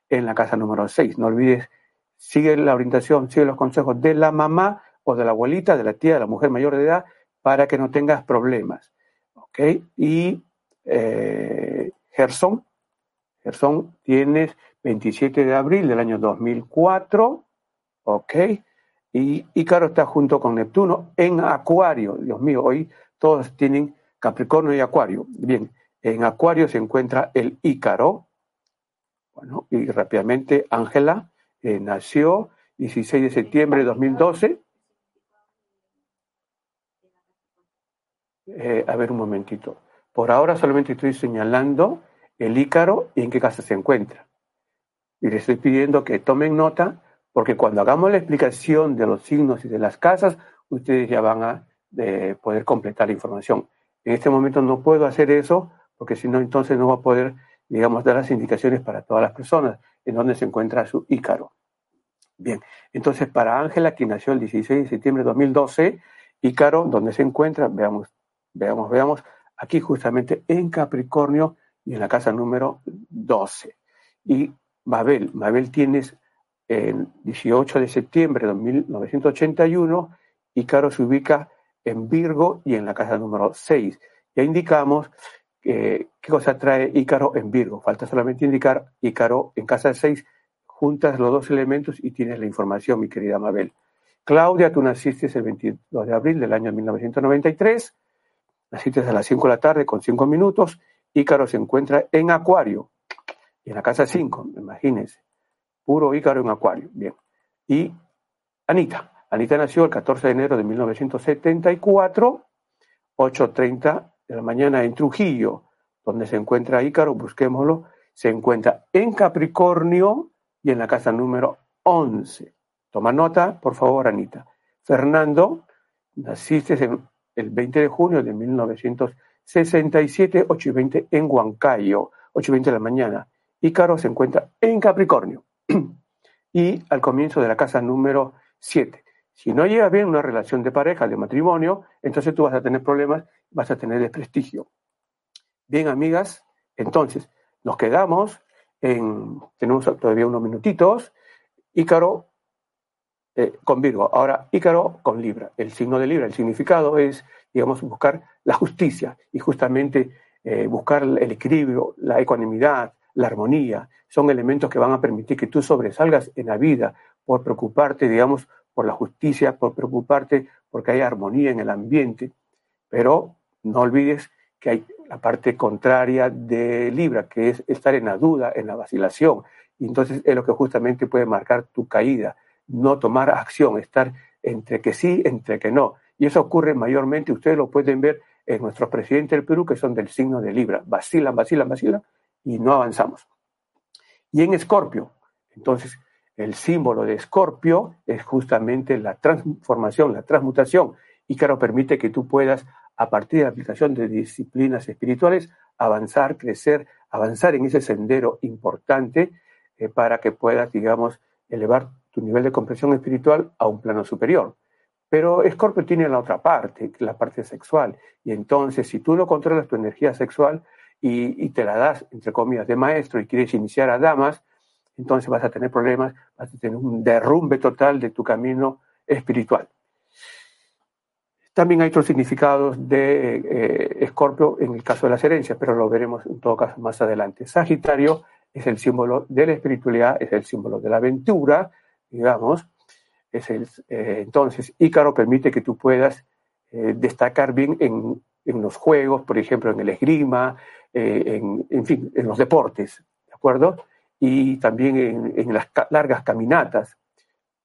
en la casa número 6. No olvides, sigue la orientación, sigue los consejos de la mamá o de la abuelita, de la tía, de la mujer mayor de edad, para que no tengas problemas. ¿Ok? Y eh, Gerson, Gerson tienes 27 de abril del año 2004, ¿ok? Y Ícaro está junto con Neptuno en Acuario. Dios mío, hoy todos tienen Capricornio y Acuario. Bien, en Acuario se encuentra el Ícaro. Bueno, y rápidamente Ángela eh, nació 16 de septiembre de 2012. Eh, a ver un momentito. Por ahora solamente estoy señalando el Ícaro y en qué casa se encuentra. Y les estoy pidiendo que tomen nota, porque cuando hagamos la explicación de los signos y de las casas, ustedes ya van a eh, poder completar la información. En este momento no puedo hacer eso porque si no, entonces no va a poder, digamos, dar las indicaciones para todas las personas en donde se encuentra su Ícaro. Bien, entonces para Ángela, quien nació el 16 de septiembre de 2012, Ícaro, donde se encuentra, veamos, veamos, veamos, aquí justamente en Capricornio y en la casa número 12. Y Mabel, Mabel tienes el 18 de septiembre de 1981, Ícaro se ubica en Virgo y en la casa número 6. Ya indicamos qué cosa trae Ícaro en Virgo. Falta solamente indicar Ícaro en casa 6. Juntas los dos elementos y tienes la información, mi querida Mabel. Claudia, tú naciste el 22 de abril del año 1993. Naciste a las 5 de la tarde con 5 minutos. Ícaro se encuentra en Acuario, en la casa 5, imagínense. Puro Ícaro en Acuario. Bien. Y Anita, Anita nació el 14 de enero de 1974, 8.30 de la mañana en Trujillo, donde se encuentra Ícaro, busquémoslo, se encuentra en Capricornio y en la casa número 11. Toma nota, por favor, Anita. Fernando, naciste el 20 de junio de 1967, 8 y 20 en Huancayo, 8 y 20 de la mañana. Ícaro se encuentra en Capricornio [CLEARS THROAT] y al comienzo de la casa número 7. Si no llega bien una relación de pareja, de matrimonio, entonces tú vas a tener problemas, vas a tener desprestigio. Bien, amigas, entonces nos quedamos en, tenemos todavía unos minutitos. Ícaro eh, con Virgo. Ahora, Ícaro con Libra. El signo de Libra, el significado es, digamos, buscar la justicia y justamente eh, buscar el equilibrio, la ecuanimidad, la armonía. Son elementos que van a permitir que tú sobresalgas en la vida por preocuparte, digamos, por la justicia, por preocuparte porque hay armonía en el ambiente. Pero no olvides que hay la parte contraria de Libra, que es estar en la duda, en la vacilación. Y entonces es lo que justamente puede marcar tu caída no tomar acción, estar entre que sí, entre que no. Y eso ocurre mayormente, ustedes lo pueden ver en nuestros presidentes del Perú, que son del signo de Libra. Vacilan, vacilan, vacilan y no avanzamos. Y en Escorpio, entonces, el símbolo de Escorpio es justamente la transformación, la transmutación. Y claro, permite que tú puedas, a partir de la aplicación de disciplinas espirituales, avanzar, crecer, avanzar en ese sendero importante eh, para que puedas, digamos, elevar tu nivel de comprensión espiritual a un plano superior. Pero Escorpio tiene la otra parte, la parte sexual. Y entonces, si tú no controlas tu energía sexual y, te la das, entre comillas, de maestro y quieres iniciar a damas, entonces vas a tener problemas, vas a tener un derrumbe total de tu camino espiritual. También hay otros significados de eh, Escorpio en el caso de las herencias, pero lo veremos en todo caso más adelante. Sagitario es el símbolo de la espiritualidad, es el símbolo de la aventura, digamos, es el, eh, entonces Ícaro permite que tú puedas eh, destacar bien en, los juegos, por ejemplo, en el esgrima, en, fin, en los deportes, ¿de acuerdo? Y también en, en las largas caminatas.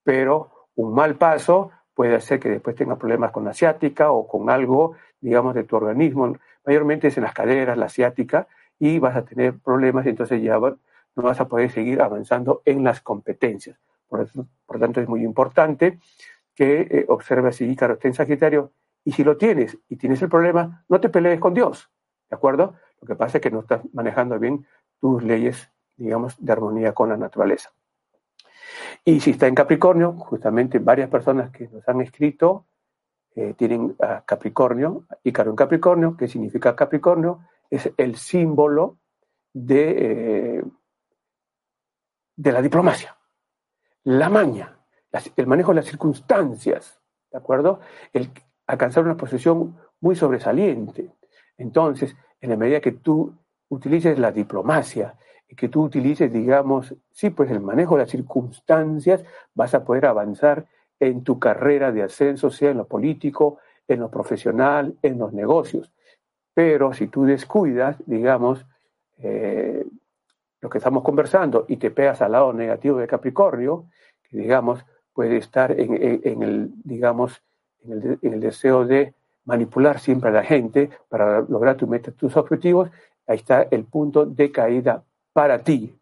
Pero un mal paso puede hacer que después tengas problemas con la asiática o con algo, digamos, de tu organismo. Mayormente es en las caderas, la asiática, y vas a tener problemas y entonces ya no vas a poder seguir avanzando en las competencias. Por, eso, por tanto, es muy importante que eh, observes si Ícaro está en Sagitario y si lo tienes y tienes el problema, no te pelees con Dios, ¿de acuerdo? Lo que pasa es que no estás manejando bien tus leyes, digamos, de armonía con la naturaleza. Y si está en Capricornio, justamente varias personas que nos han escrito eh, tienen a Capricornio, Ícaro en Capricornio, ¿qué significa Capricornio? Es el símbolo de, eh, de la diplomacia la maña, el manejo de las circunstancias, ¿de acuerdo? El alcanzar una posición muy sobresaliente. Entonces, en la medida que tú utilices la diplomacia que tú utilices, digamos, sí, pues el manejo de las circunstancias, vas a poder avanzar en tu carrera de ascenso, sea en lo político, en lo profesional, en los negocios. Pero si tú descuidas, digamos, eh, lo que estamos conversando y te pegas al lado negativo de Capricornio, que digamos puede estar en, el, digamos, en el, deseo de manipular siempre a la gente para lograr tu meta, tus objetivos, ahí está el punto de caída para ti.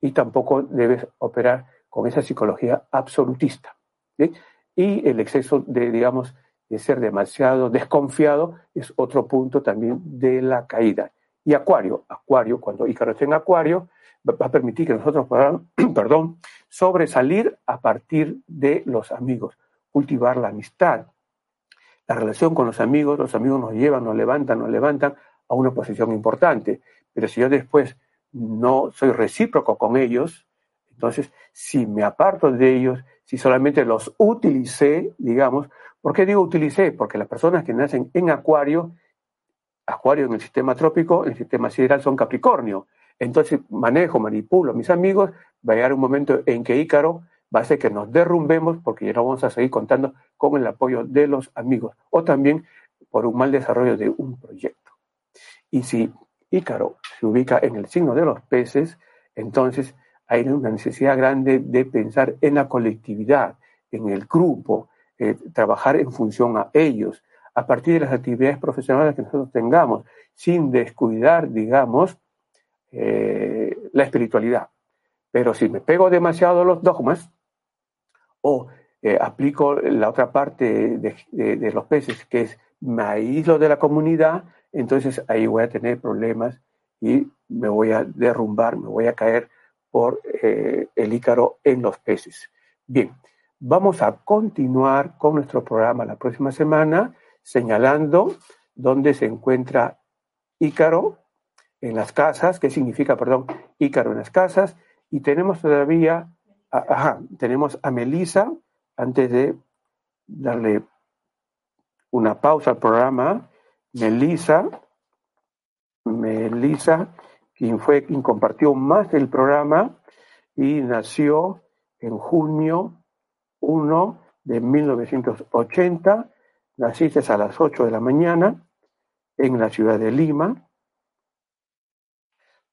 Y tampoco debes operar con esa psicología absolutista. Y el exceso de, digamos, de ser demasiado desconfiado es otro punto también de la caída. Y Acuario, Acuario, cuando Ícaro esté en Acuario, va a permitir que nosotros podamos, [CLEARS THROAT] perdón, sobresalir a partir de los amigos, cultivar la amistad. La relación con los amigos, los amigos nos llevan, nos levantan, nos levantan a una posición importante. Pero si yo después no soy recíproco con ellos, entonces si me aparto de ellos, si solamente los utilicé, digamos, ¿por qué digo utilicé? Porque las personas que nacen en Acuario Acuario en el sistema trópico, en el sistema sideral son Capricornio. Entonces manejo, manipulo a mis amigos, va a llegar un momento en que Ícaro va a hacer que nos derrumbemos porque ya no vamos a seguir contando con el apoyo de los amigos o también por un mal desarrollo de un proyecto. Y si Ícaro se ubica en el signo de los peces, entonces hay una necesidad grande de pensar en la colectividad, en el grupo, eh, trabajar en función a ellos, a partir de las actividades profesionales que nosotros tengamos, sin descuidar, digamos, eh, la espiritualidad. Pero si me pego demasiado los dogmas o eh, aplico la otra parte de, los peces, que es me aíslo de la comunidad, entonces ahí voy a tener problemas y me voy a derrumbar, me voy a caer por eh, el ícaro en los peces. Bien, vamos a continuar con nuestro programa la próxima semana señalando dónde se encuentra Ícaro en las casas, qué significa, perdón, Ícaro en las casas, y tenemos todavía, ajá, tenemos a Melisa, antes de darle una pausa al programa, Melissa, Melissa, quien fue quien compartió más del programa y nació en junio 1 de 1980, naciste a las 8 de la mañana en la ciudad de Lima.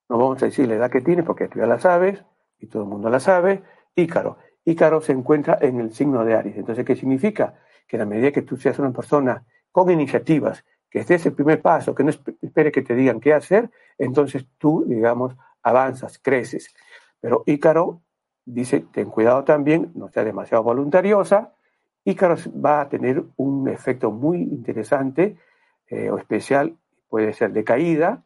No vamos a decir la edad que tiene porque tú ya la sabes y todo el mundo la sabe. Ícaro. Ícaro se encuentra en el signo de Aries. Entonces, ¿qué significa? Que a medida que tú seas una persona con iniciativas, que estés el primer paso, que no espere que te digan qué hacer, entonces tú, digamos, avanzas, creces. Pero Ícaro dice, ten cuidado también, no sea demasiado voluntariosa. Ícaro va a tener un efecto muy interesante eh, o especial, puede ser de caída,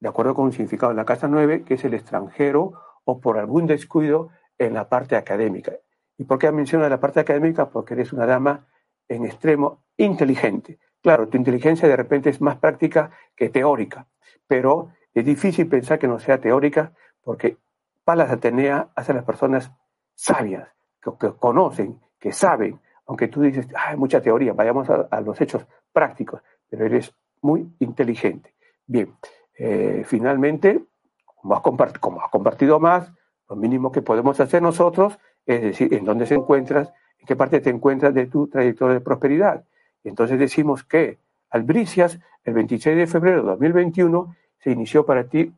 de acuerdo con un significado en la casa 9, que es el extranjero o por algún descuido en la parte académica. ¿Y por qué menciona la parte académica? Porque eres una dama en extremo inteligente. Claro, tu inteligencia de repente es más práctica que teórica, pero es difícil pensar que no sea teórica porque Palas Atenea hace a las personas sabias, que, conocen, que saben, aunque tú dices, hay mucha teoría, vayamos a, los hechos prácticos, pero eres muy inteligente. Bien, eh, finalmente, como has, como has compartido más, lo mínimo que podemos hacer nosotros es decir, en dónde se encuentras, en qué parte te encuentras de tu trayectoria de prosperidad. Entonces decimos que Albricias, el 26 de febrero de 2021, se inició para ti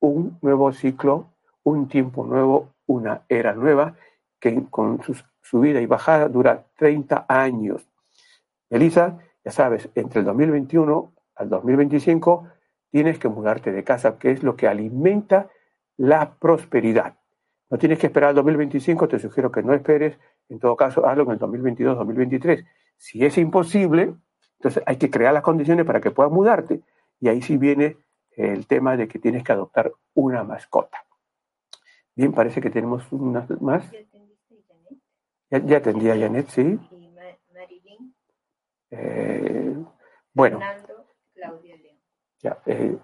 un nuevo ciclo, un tiempo nuevo, una era nueva, que con su subida y bajada dura 30 años. Elisa, ya sabes, entre el 2021 al 2025 tienes que mudarte de casa, que es lo que alimenta la prosperidad. No tienes que esperar al 2025, te sugiero que no esperes, en todo caso hazlo en el 2022, 2023. Si es imposible, entonces hay que crear las condiciones para que puedas mudarte. Y ahí sí viene el tema de que tienes que adoptar una mascota. Bien, parece que tenemos una más. Ya, ya atendí a Janet, sí. Eh, bueno. Ya, eh,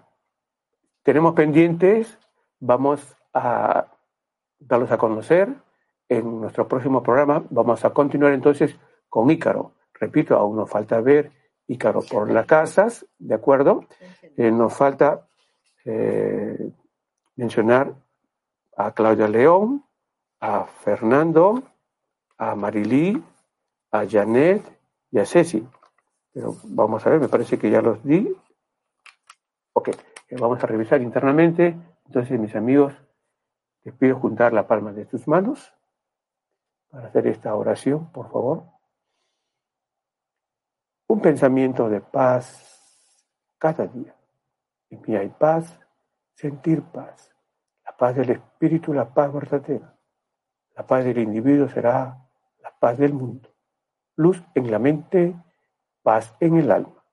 tenemos pendientes, vamos a darlos a conocer en nuestro próximo programa. Vamos a continuar entonces con Ícaro. Repito, aún nos falta ver Ícaro por las casas, ¿de acuerdo? Eh, nos falta eh, mencionar a Claudia León, a Fernando, a Marilí, a Janet y a Ceci. Pero vamos a ver, me parece que ya los di. Ok, eh, vamos a revisar internamente. Entonces, mis amigos, les pido juntar la palma de tus manos para hacer esta oración, por favor un pensamiento de paz cada día. En mí hay paz, sentir paz. La paz del espíritu, la paz verdadera. La paz del individuo será la paz del mundo. Luz en la mente, paz en el alma.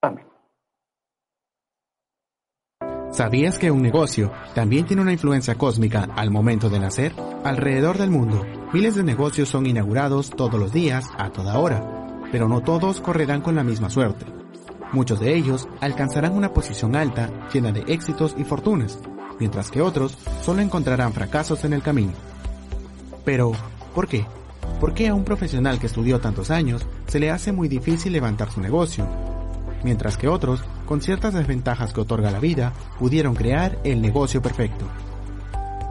Amén. ¿Sabías que un negocio también tiene una influencia cósmica al momento de nacer? Alrededor del mundo, miles de negocios son inaugurados todos los días, a toda hora pero no todos correrán con la misma suerte. Muchos de ellos alcanzarán una posición alta, llena de éxitos y fortunas, mientras que otros solo encontrarán fracasos en el camino. Pero, ¿por qué? ¿Por qué a un profesional que estudió tantos años se le hace muy difícil levantar su negocio? Mientras que otros, con ciertas desventajas que otorga la vida, pudieron crear el negocio perfecto.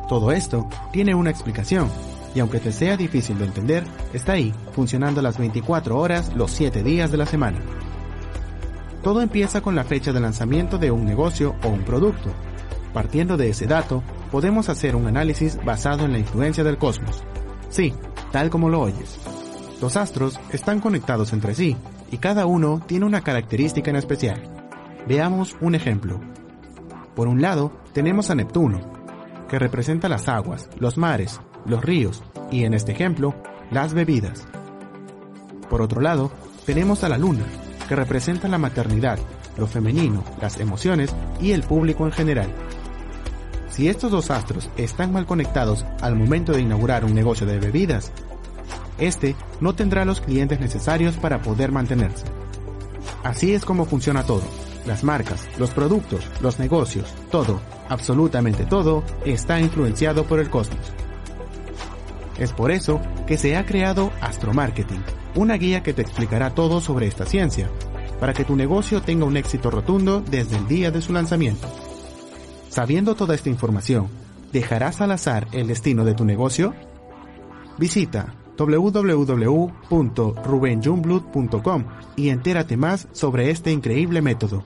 Todo esto tiene una explicación, y aunque te sea difícil de entender, está ahí, funcionando las 24 horas los 7 días de la semana. Todo empieza con la fecha de lanzamiento de un negocio o un producto. Partiendo de ese dato, podemos hacer un análisis basado en la influencia del cosmos. Sí, tal como lo oyes. Los astros están conectados entre sí y cada uno tiene una característica en especial. Veamos un ejemplo. Por un lado, tenemos a Neptuno, que representa las aguas, los mares, los ríos y, en este ejemplo, las bebidas. Por otro lado, tenemos a la luna, que representa la maternidad, lo femenino, las emociones y el público en general. Si estos dos astros están mal conectados al momento de inaugurar un negocio de bebidas, este no tendrá los clientes necesarios para poder mantenerse. Así es como funciona todo. Las marcas, los productos, los negocios, todo, absolutamente todo, está influenciado por el cosmos. Es por eso que se ha creado Astromarketing, una guía que te explicará todo sobre esta ciencia, para que tu negocio tenga un éxito rotundo desde el día de su lanzamiento. Sabiendo toda esta información, ¿dejarás al azar el destino de tu negocio? Visita www.rubenjungblood.com y entérate más sobre este increíble método.